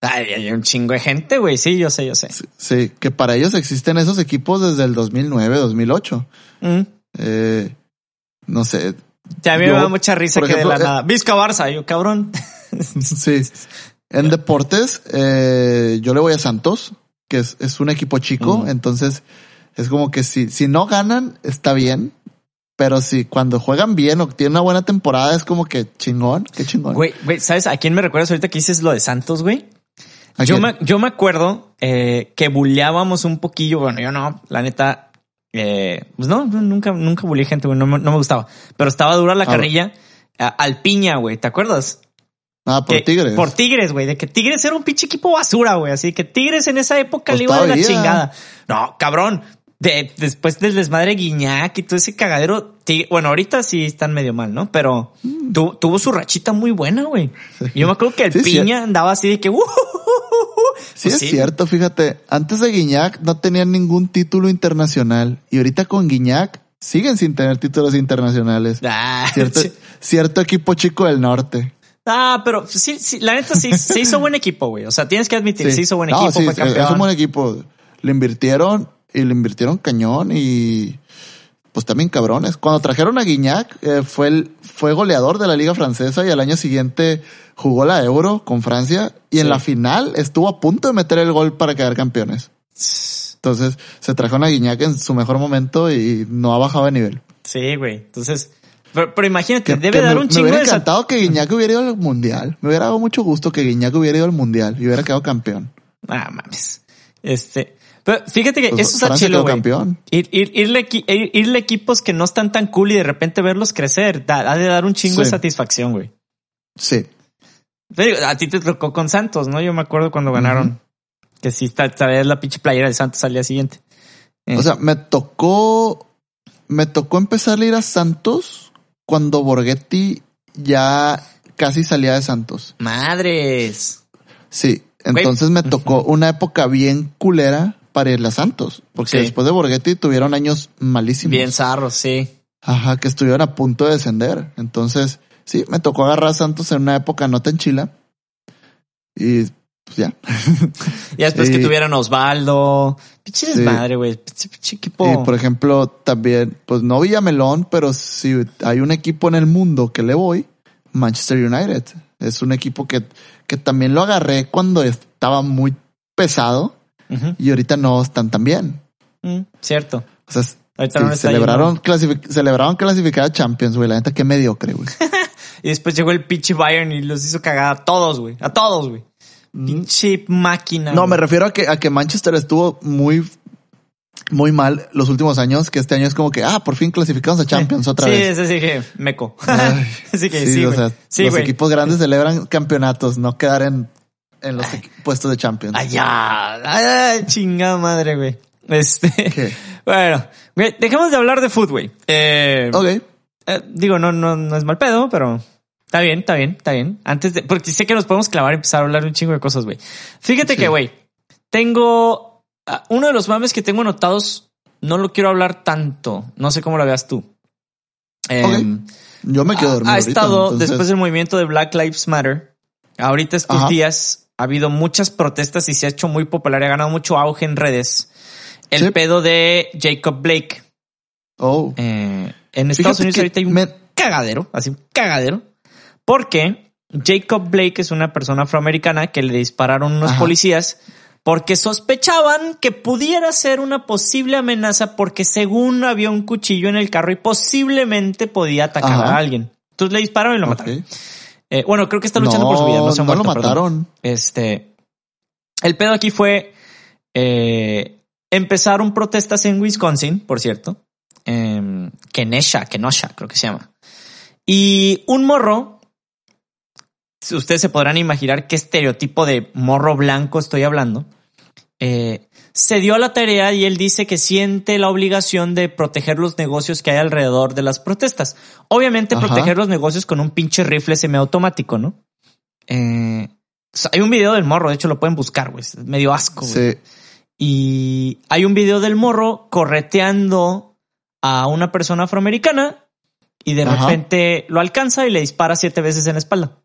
Ay, hay un chingo de gente, güey. Sí, yo sé, yo sé. Sí, que para ellos existen esos equipos desde el 2009, 2008. Mm. Eh, no sé. Sí, a mí Yo, me da mucha risa que ejemplo, de la eh, nada. Vizca Barça, yo cabrón. Sí. En deportes, eh, yo le voy a Santos, que es, es un equipo chico. Mm. Entonces, es como que si, si no ganan, está bien. Pero si cuando juegan bien o tienen una buena temporada, es como que chingón, qué chingón. Güey, güey, ¿sabes a quién me recuerdas ahorita que dices lo de Santos, güey? ¿A Yo me, yo me acuerdo eh, que bulleábamos un poquillo. Bueno, yo no, la neta. eh, pues no, nunca, nunca bulleé gente, güey. No, me- no me gustaba. Pero estaba dura la Ah, carrilla al piña, güey. ¿Te acuerdas? Ah, por Que- Tigres. Por Tigres, güey. De que Tigres era un pinche equipo basura, güey. Así que Tigres en esa época Pues le iba de la chingada. No, cabrón. De, después del desmadre Guiñac y todo ese cagadero. Bueno, ahorita sí están medio mal, ¿no? Pero tu- tuvo su rachita muy buena, güey. Yo me acuerdo que el Mm. Sí. piña andaba así de que, "Uh, uh, uh, uh, uh", Sí, Pues es sí. cierto, fíjate. Antes de Guiñac no tenían ningún título internacional. Y ahorita con Guiñac siguen sin tener títulos internacionales. Ah, Cierto, cierto equipo chico del norte. Ah, pero sí, sí, la neta sí, se hizo buen equipo, güey. O sea, tienes que admitir, Sí. se hizo buen No, equipo, sí, fue campeón. Es un buen equipo. Le invirtieron y le invirtieron cañón y pues también cabrones. Cuando trajeron a Guiñac, eh, fue el, fue goleador de la liga francesa y al año siguiente jugó la Euro con Francia y en la final estuvo a punto de meter el gol para quedar campeones. Entonces se trajeron a Guiñac en su mejor momento y no ha bajado de nivel. Sí, güey. Entonces, pero, pero imagínate, Que- debe que dar me, un me chingo hubiera de... sat- encantado que Guiñac hubiera ido al mundial. Me hubiera dado mucho gusto que Guiñac hubiera ido al mundial y hubiera quedado campeón. Ah, mames. Este, pero fíjate que Pues eso está chido, güey. Ir, ir- irle, ir- irle equipos que no están tan cool y de repente verlos crecer, da, ha de dar un chingo de satisfacción, güey. Sí. A ti te tocó con Santos, ¿no? Yo me acuerdo cuando ganaron. Que sí, está, traías la pinche playera de Santos al día siguiente. Eh, O sea, me tocó, me tocó empezar a ir a Santos cuando Borghetti ya casi salía de Santos. madres. Sí. Entonces me tocó una época bien culera para ir a Santos. Porque Sí. después de Borghetti tuvieron años malísimos. Bien zarros, sí. Ajá, que estuvieron a punto de descender. Entonces, sí, me tocó agarrar a Santos en una época no tan chila. Y pues ya. Y después que tuvieran Osvaldo. Pinche Sí. desmadre, güey. Pinche, equipo. Y por ejemplo, también, pues no Villamelón, pero si hay un equipo en el mundo que le voy, Manchester United. Es un equipo que, que también lo agarré cuando estaba muy pesado y ahorita no están tan bien. Mm, cierto. O sea, sí, Ahorita no está celebraron, clasific- celebraron clasificar a Champions, güey. La neta, qué mediocre, güey. Y después llegó el pinche Bayern y los hizo cagar a todos, güey. A todos, güey. Pinche máquina. No, güey. me refiero a que, a que Manchester estuvo muy, muy mal los últimos años, que este año es como que, ah, por fin clasificamos a Champions otra sí, vez. Sí, sí, que meco. Ay, Así que sí, sí, o sea, Sí, los güey. equipos grandes celebran campeonatos, no quedar en, en los puestos de Champions. Allá. Ay, chingada madre, güey. Este. ¿Qué? Bueno, güey, dejemos de hablar de fútbol, güey. Eh, Ok. eh, digo, no, no, no es mal pedo, pero está bien, está bien, está bien. Antes de, porque sé que nos podemos clavar y empezar a hablar un chingo de cosas, güey. Fíjate Sí. que, güey, tengo ah, uno de los mames que tengo anotados. No lo quiero hablar tanto. No sé cómo lo veas tú. Em, Yo me quedo dormido. Ha ahorita, estado entonces- después del movimiento de Black Lives Matter. Ahorita estos Ajá. días ha habido muchas protestas y se ha hecho muy popular y ha ganado mucho auge en redes. El Sí. pedo de Jacob Blake. Oh. Eh, en Estados Fíjate Unidos ahorita hay un me- cagadero, así un cagadero. Porque Jacob Blake es una persona afroamericana que le dispararon unos Ajá. policías porque sospechaban que pudiera ser una posible amenaza porque según había un cuchillo en el carro y posiblemente podía atacar Ajá. a alguien. Entonces le dispararon y lo mataron. Eh, bueno, creo que está luchando por su vida. No, se ha no lo perdón. mataron. Este, el pedo aquí fue eh, empezaron protestas en Wisconsin, por cierto. Eh, Kenesha, Kenosha, creo que se llama. Y un morro, ustedes se podrán imaginar qué estereotipo de morro blanco estoy hablando, eh, se dio a la tarea y él dice que siente la obligación de proteger los negocios que hay alrededor de las protestas. Obviamente Ajá. proteger los negocios con un pinche rifle semiautomático, ¿no? Eh, o sea, hay un video del morro, de hecho lo pueden buscar, güey. Es medio asco. Sí. Y hay un video del morro correteando a una persona afroamericana y de Ajá. repente lo alcanza y le dispara siete veces en la espalda.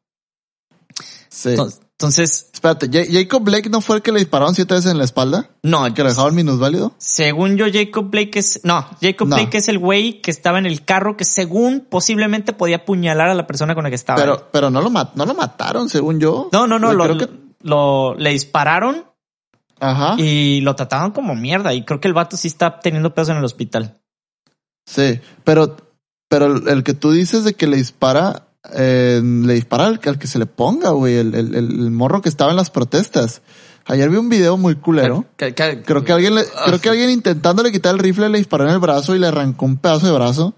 Sí. Entonces, Espérate, Ja- Jacob Blake no fue el que le dispararon siete veces en la espalda, no, que lo dejaron minusválido. según yo, Jacob Blake es, no, Jacob No. Blake es el güey que estaba en el carro que según posiblemente podía apuñalar a la persona con la que estaba. Pero, pero no lo no lo mataron, según yo. no, no, no, lo, creo que- lo- le dispararon Ajá. y lo trataban como mierda y creo que el vato sí está teniendo pedos en el hospital. Sí, pero, pero el el que tú dices de que le dispara, eh, le dispara al, al que se le ponga, güey, el, el, el morro que estaba en las protestas. Ayer vi un video muy culero. Creo que alguien le, creo que alguien intentándole quitar el rifle le disparó en el brazo y le arrancó un pedazo de brazo.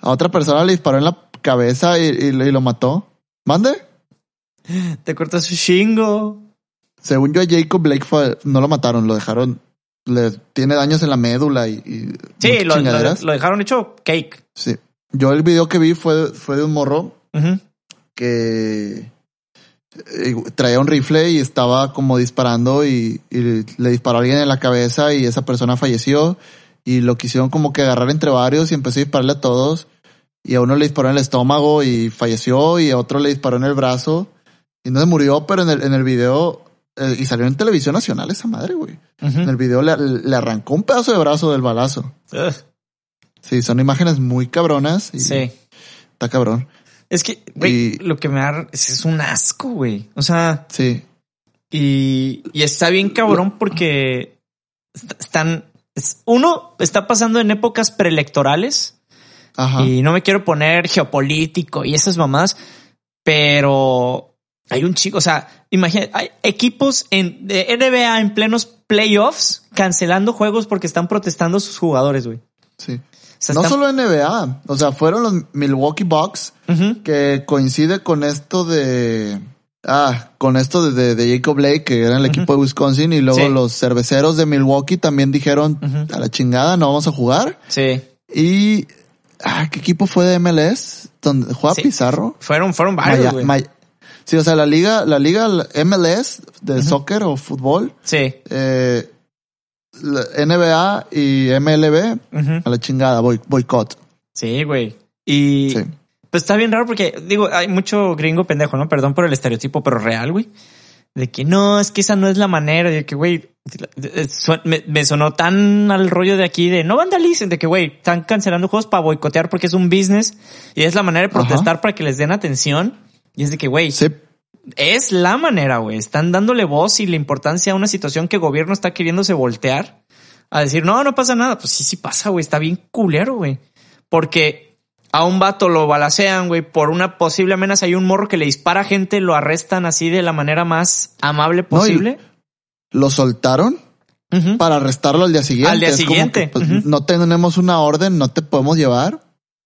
A otra persona le disparó en la cabeza y, y- y lo mató. ¿Mande? te cortas su chingo. Según yo, a Jacob Blake fue, no lo mataron, lo dejaron, le tiene daños en la médula y, y Sí, lo, lo- lo dejaron hecho cake. Sí. Yo el video que vi fue, fue de un morro Que, eh, traía un rifle y estaba como disparando y, y le disparó a alguien en la cabeza y esa persona falleció y lo quisieron como que agarrar entre varios y empezó a dispararle a todos y a uno le disparó en el estómago y falleció y a otro le disparó en el brazo y no se murió, pero en el, en el video eh, y salió en televisión nacional esa madre, güey. En el video le, le, arrancó un pedazo de brazo del balazo. Sí, son imágenes muy cabronas. Y sí. Está cabrón. Es que, güey, lo que me da es, un asco, güey. O sea. Sí. Y, y está bien cabrón porque están. Uno está pasando en épocas preelectorales. Ajá. Y no me quiero poner geopolítico y esas mamás, pero hay un chico, o sea, imagínate, hay equipos en de NBA en plenos playoffs cancelando juegos porque están protestando sus jugadores, güey. Sí no solo NBA, o sea, fueron los Milwaukee Bucks que coincide con esto de ah, con esto de, de, Jacob Blake, que era el equipo de Wisconsin, y luego los cerveceros de Milwaukee también dijeron a la chingada, no vamos a jugar. Sí. Y ah, ¿qué equipo fue de MLS? Donde juega Pizarro. Fueron, fueron varios. sí, o sea, la liga, la liga MLS de soccer o fútbol. Sí. Eh, NBA y MLB a la chingada, boicot. Sí, güey. Y pues está bien raro porque digo, hay mucho gringo pendejo, ¿no? Perdón por el estereotipo, pero real, güey. De que no, es que esa no es la manera, de que, güey, me, sonó tan al rollo de aquí de no vandalicen, de que, güey, están cancelando juegos para boicotear porque es un business y es la manera de protestar para que les den atención. Y es de que, güey, sí es la manera, güey. Están dándole voz y la importancia a una situación que el gobierno está queriéndose voltear a decir, no, no pasa nada. Pues sí, sí pasa, güey. Está bien culero, güey. Porque a un vato lo balacean, güey, por una posible amenaza. Hay un morro que le dispara a gente, lo arrestan así de la manera más amable posible. lo soltaron para arrestarlo al día siguiente. Al día siguiente. pues, No tenemos una orden, no te podemos llevar.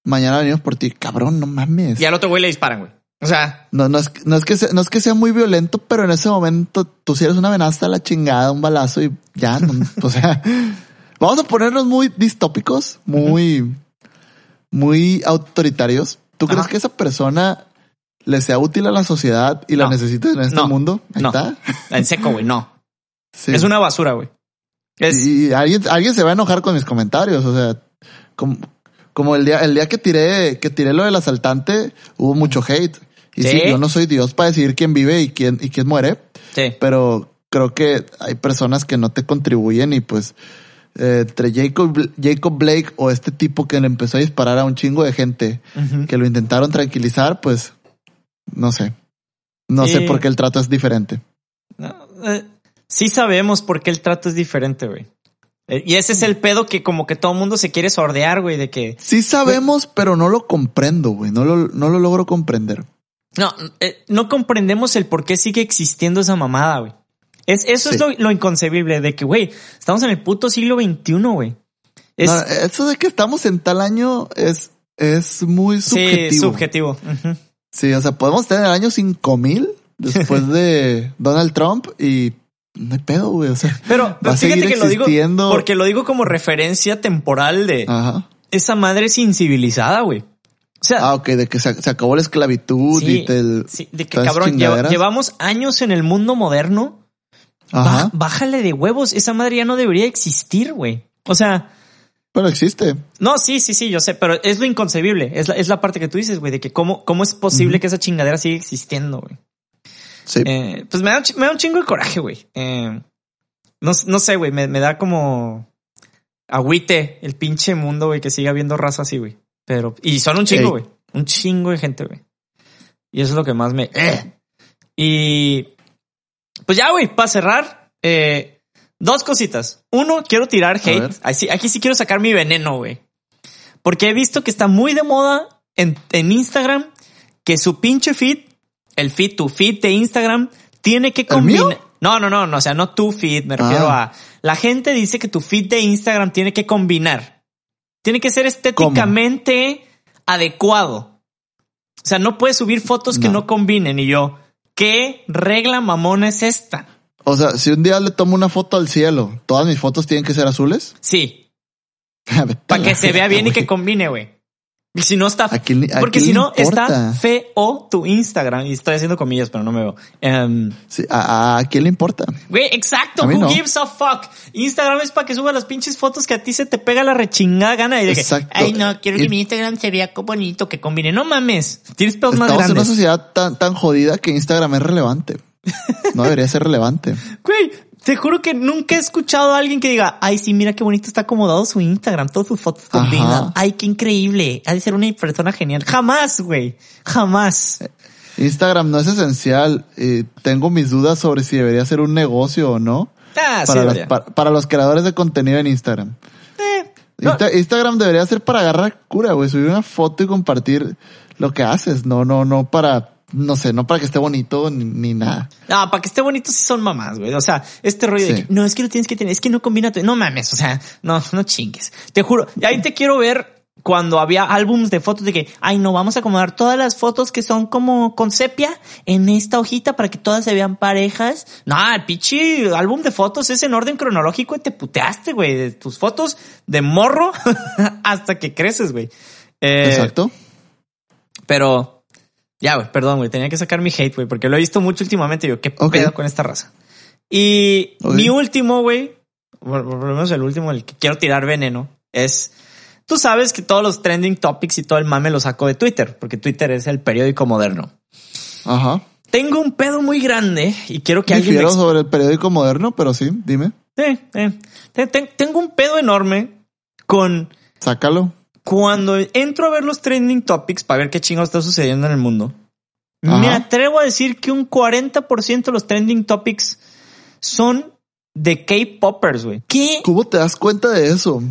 Mañana venimos por ti. Cabrón, no mames. Y al otro güey le disparan, güey. O sea, no, no es, no es que sea, no es que sea muy violento, pero en ese momento tú si eres una amenaza a la chingada, un balazo y ya, o sea, vamos a ponernos muy distópicos, muy, muy autoritarios. ¿Tú crees que esa persona le sea útil a la sociedad y la necesita en este mundo? no. está. En seco, güey, no. Es una basura, güey. Y alguien, alguien se va a enojar con mis comentarios. O sea, como, como el día, el día que tiré, que tiré lo del asaltante, hubo mucho hate. Y ¿Sí? yo no soy Dios para decidir quién vive y quién, y quién muere. Sí. Pero creo que hay personas que no te contribuyen y pues eh, entre Jacob, Jacob Blake o este tipo que le empezó a disparar a un chingo de gente que lo intentaron tranquilizar, pues no sé. No sé por qué el trato es diferente. Eh, sí sabemos por qué el trato es diferente, güey. Eh, y ese es el pedo que como que todo el mundo se quiere sordear, güey, de que... Sí sabemos, pero no lo comprendo, güey. No lo, no lo logro comprender. No, eh, no comprendemos el por qué sigue existiendo esa mamada, güey. Es, eso es lo, inconcebible de que, güey, estamos en el puto siglo XXI, güey. eso de que estamos en tal año es, es muy subjetivo. Sí, subjetivo. Sí, o sea, podemos tener el año 5000 después de Donald Trump y no hay pedo, güey. O sea, pero, fíjate que lo digo porque lo digo como referencia temporal de esa madre es incivilizada, güey ah, ok, de que se, acabó la esclavitud y sí, de que cabrón, llevamos años en el mundo moderno. Ajá. bájale de huevos. Esa madre ya no debería existir, güey. O sea. Pero existe. No, sí, sí, sí, yo sé, pero es lo inconcebible. Es la, es la parte que tú dices, güey, de que cómo, cómo es posible que esa chingadera siga existiendo, güey. Sí. Eh, pues me da, me da, un chingo de coraje, güey. Eh, no, no sé, güey, me, me da como agüite el pinche mundo, güey, que siga habiendo raza así, güey. Pero, y son un chingo, güey. Un chingo de gente, güey. Y eso es lo que más me. Eh. Y pues ya, güey, para cerrar, eh, dos cositas. Uno, quiero tirar hate. Aquí, sí quiero sacar mi veneno, güey. Porque he visto que está muy de moda en, en Instagram que su pinche feed, el feed, tu feed de Instagram, tiene que combinar. No, no, no, no, o sea, no tu feed, me refiero ah. a. La gente dice que tu feed de Instagram tiene que combinar tiene que ser estéticamente adecuado. O sea, no puedes subir fotos que no combinen. Y yo, ¿qué regla mamón es esta? O sea, si un día le tomo una foto al cielo, ¿todas mis fotos tienen que ser azules? Sí. Para que se vea bien y que combine, güey. Y si no está, ¿A quién le- a porque si no está feo tu Instagram y estoy haciendo comillas, pero no me veo. Em, Sí, ¿a, a quién le importa? Güey, exacto. Who no. gives a fuck? Instagram es para que suba las pinches fotos que a ti se te pega la rechingada gana y de que, Exacto. ay no, quiero que Y- mi Instagram se vea bonito, que combine. No mames, tienes pedos más Estamos en una grandes. sociedad tan, tan jodida que Instagram es relevante. No debería ser relevante. Güey, te juro que nunca he escuchado a alguien que diga, ay sí, mira qué bonito está acomodado su Instagram, todas sus fotos combinan. Ay, qué increíble. Ha de ser una persona genial. Jamás, güey. Jamás. Instagram no es esencial. y tengo mis dudas sobre si debería ser un negocio o no. Ah, sí, para, las- debería. para, para los creadores de contenido en Instagram. Eh, no. Instagram debería ser para agarrar cura, güey. Subir una foto y compartir lo que haces. No, no, no para, no sé, no para que esté bonito ni, ni nada. No, para que esté bonito sí son mamás, güey. O sea, este rollo de que no, es que lo tienes que tener, es que no combina. tu- No mames, o sea, no, no chingues. Te juro, y ahí te quiero ver cuando había álbums de fotos de que, ay, no, vamos a acomodar todas las fotos que son como con sepia en esta hojita para que todas se vean parejas. No, el pinche álbum de fotos es en orden cronológico y te puteaste, güey, de tus fotos de morro hasta que creces, güey. Eh, Exacto. pero ya, güey, perdón, güey, tenía que sacar mi hate, güey, porque lo he visto mucho últimamente yo, ¿qué pedo con esta raza? Y mi último, güey, por por lo menos el último, el que quiero tirar veneno, es, tú sabes que todos los trending topics y todo el mame lo saco de Twitter, porque Twitter es el periódico moderno. Ajá. Tengo un pedo muy grande y quiero que alguien me sobre el periódico moderno, pero sí, dime. Eh, eh. Te- te- Tengo un pedo enorme con Sácalo. Cuando entro a ver los trending topics para ver qué chingados está sucediendo en el mundo, Ajá. me atrevo a decir que un 40% de los trending topics son de K-poppers, güey. ¿Qué? ¿Cómo te das cuenta de eso?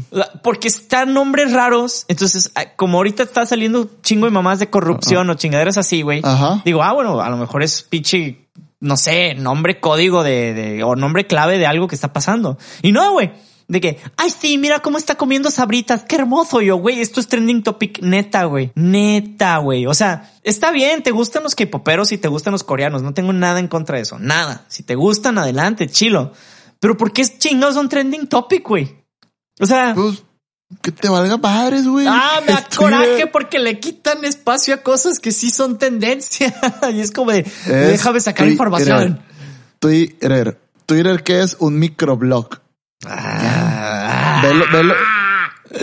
Porque están nombres raros. Entonces, ah, como ahorita está saliendo chingo de mamás de corrupción o chingaderas así, güey. Ajá. Digo, ah, bueno, a lo mejor es pinche, no sé, nombre código de, de, o nombre clave de algo que está pasando. Y no, güey. De que, ay, sí, mira cómo está comiendo sabritas. Qué hermoso yo, güey. Esto es trending topic neta, güey. Neta, güey. O sea, está bien. Te gustan los K-poperos y te gustan los coreanos. No tengo nada en contra de eso. Nada. Si te gustan, adelante, chilo. Pero ¿por qué chingados son trending topic, güey? O sea, Pues que te valga madres, güey. Ah, me da Es coraje porque le quitan espacio a cosas que sí son tendencia. y es como de, Es déjame sacar Twitter. información. Twitter. Twitter, ¿qué es? Un microblog. Ah, Velo, velo.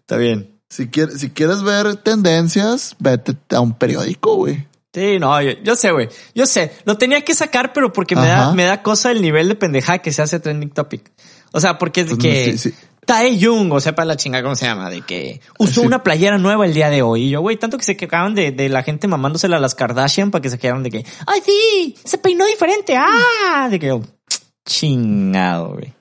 Está bien. Si quieres, si quieres ver tendencias, vete a un periódico, güey. Sí, no, yo, yo sé, güey. Yo sé. Lo tenía que sacar, pero porque me da, me da cosa el nivel de pendejada que se hace trending topic. O sea, porque es de que sí, sí. Tae Jung, o sepa la chingada cómo se llama, de que usó Sí. una playera nueva el día de hoy. Y yo, güey, tanto que se quejaban de, de la gente mamándosela a las Kardashian para que se quedaran de que, ay, sí, se peinó diferente. Ah, de que yo, chingado, güey.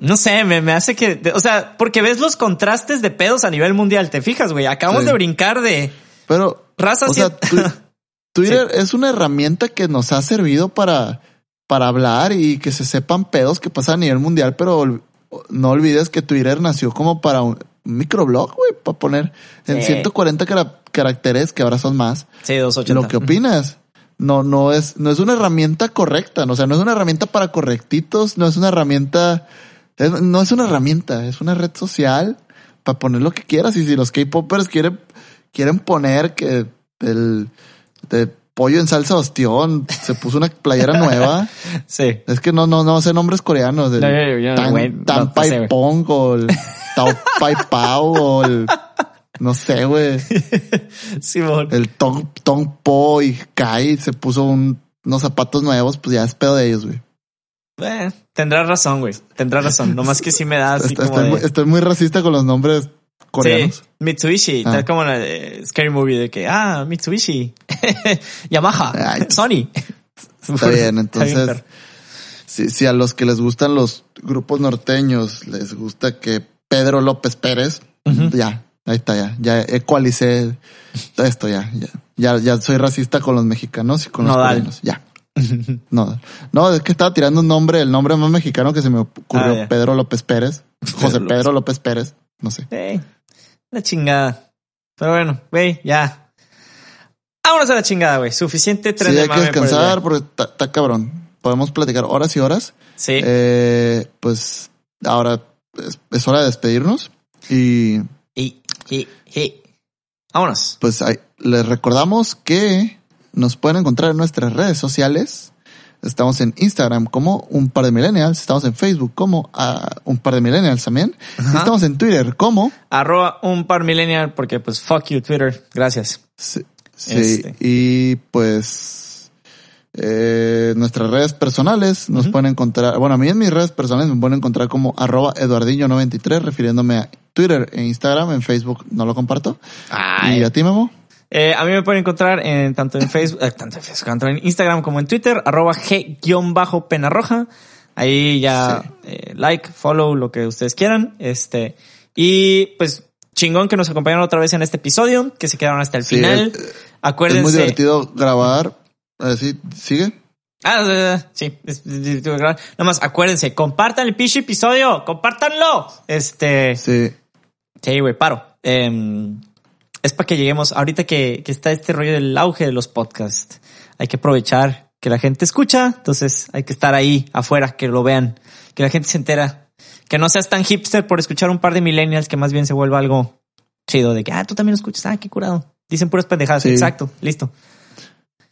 No sé, me, me hace que, o sea, porque ves los contrastes de pedos a nivel mundial, te fijas, güey. Acabamos Sí. de brincar de Pero, raza o sea, tu- Twitter es una herramienta que nos ha servido para, para hablar y que se sepan pedos que pasan a nivel mundial, pero no olvides que Twitter nació como para un microblog, güey, para poner en Sí. 140 cara- caracteres, que ahora son más, Sí, 280. lo que opinas. No, no es, no es una herramienta correcta, no, o sea, no es una herramienta para correctitos, no es una herramienta, es- no es una herramienta, es una red social para poner lo que quieras. Y si los K-popers quieren, quieren poner que el de pollo en salsa ostión se puso una playera nueva, Sí. es que no, no, no sé nombres coreanos. El No, yo- yo- Tan, no- Tan no Pai. Pong o el Tao Pai Pao o el, no sé, güey. Simón. El Tong, Tong Po y Kai se puso un- unos zapatos nuevos, pues ya es pedo de ellos, güey. Eh, tendrás razón, güey. Tendrás razón. Nomás que sí me da así Est- como Estoy, de- muy, estoy muy racista con los nombres coreanos. Sí, Mitsubishi, Ah. tal como la de Scary Movie de que, ah, Mitsubishi, Yamaha, Ay. Sony. Está bien, entonces, si, si a los que les gustan los grupos norteños les gusta que Pedro López Pérez, ya, ahí está, ya, ya ecualicé todo esto, ya, ya, ya, ya soy racista con los mexicanos y con los coreanos, ya. No, no, es que estaba tirando un nombre, el nombre más mexicano que se me ocurrió, Ah. Pedro López Pérez, José. Pedro López Pérez, no sé. La chingada. Pero bueno, güey, ya. Vámonos a la chingada, güey. Suficiente tren Sí, de hay que por el descansar porque está está cabrón. Podemos platicar horas y horas. Sí. Eh, pues ahora es, es hora de despedirnos y y Y, y. Vámonos. Pues ahí, les recordamos que nos pueden encontrar en nuestras redes sociales. Estamos en Instagram como un par de millennials. Estamos en Facebook como uh, un par de millennials también. Estamos en Twitter como arroba un par millennial porque pues fuck you Twitter. Gracias. Sí. sí. Este. Y pues eh, nuestras redes personales nos pueden encontrar. Bueno, a mí en mis redes personales me pueden encontrar como arroba eduardillo93 refiriéndome a Twitter e Instagram. En Facebook no lo comparto. Ay. ¿Y a ti, Memo? Eh, a mí me pueden encontrar en tanto en Facebook, eh, tanto en Facebook, tanto en Instagram como en Twitter, arroba g-pena roja. Ahí ya sí. eh, like, follow, lo que ustedes quieran. Este, y pues chingón que nos acompañaron otra vez en este episodio, que se quedaron hasta el Sí, final. Acuérdense. Es muy divertido grabar. Así, sigue. Ah, eh, sí, es divertido grabar. Nada más acuérdense, compartan el pinche episodio, compártanlo. Este, Sí. Sí, güey, paro. Eh, es para que lleguemos, ahorita que, que está este rollo del auge de los podcasts, hay que aprovechar que la gente escucha, entonces hay que estar ahí afuera, que lo vean, que la gente se entera, que no seas tan hipster por escuchar un par de millennials, que más bien se vuelva algo chido de que, ah, tú también lo escuchas, ah, qué curado. Dicen puras pendejadas, Sí. exacto, listo.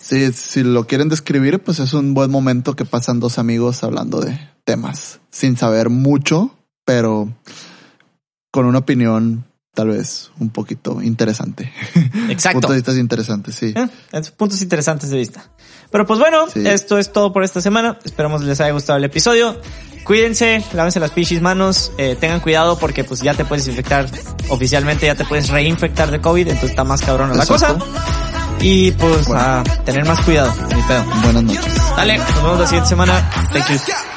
Sí, si lo quieren describir, pues es un buen momento que pasan dos amigos hablando de temas sin saber mucho, pero con una opinión tal vez un poquito interesante. Exacto. Puntos de vista interesantes, sí. Eh, puntos interesantes de vista. Pero pues bueno, Sí. esto es todo por esta semana. Esperamos les haya gustado el episodio. Cuídense, lávense las pichis manos, eh, tengan cuidado porque pues ya te puedes infectar oficialmente, ya te puedes reinfectar de COVID, entonces está más cabrona la cosa. Y pues a tener más cuidado, ni pedo. Buenas noches. Dale, nos vemos la siguiente semana. Thank you.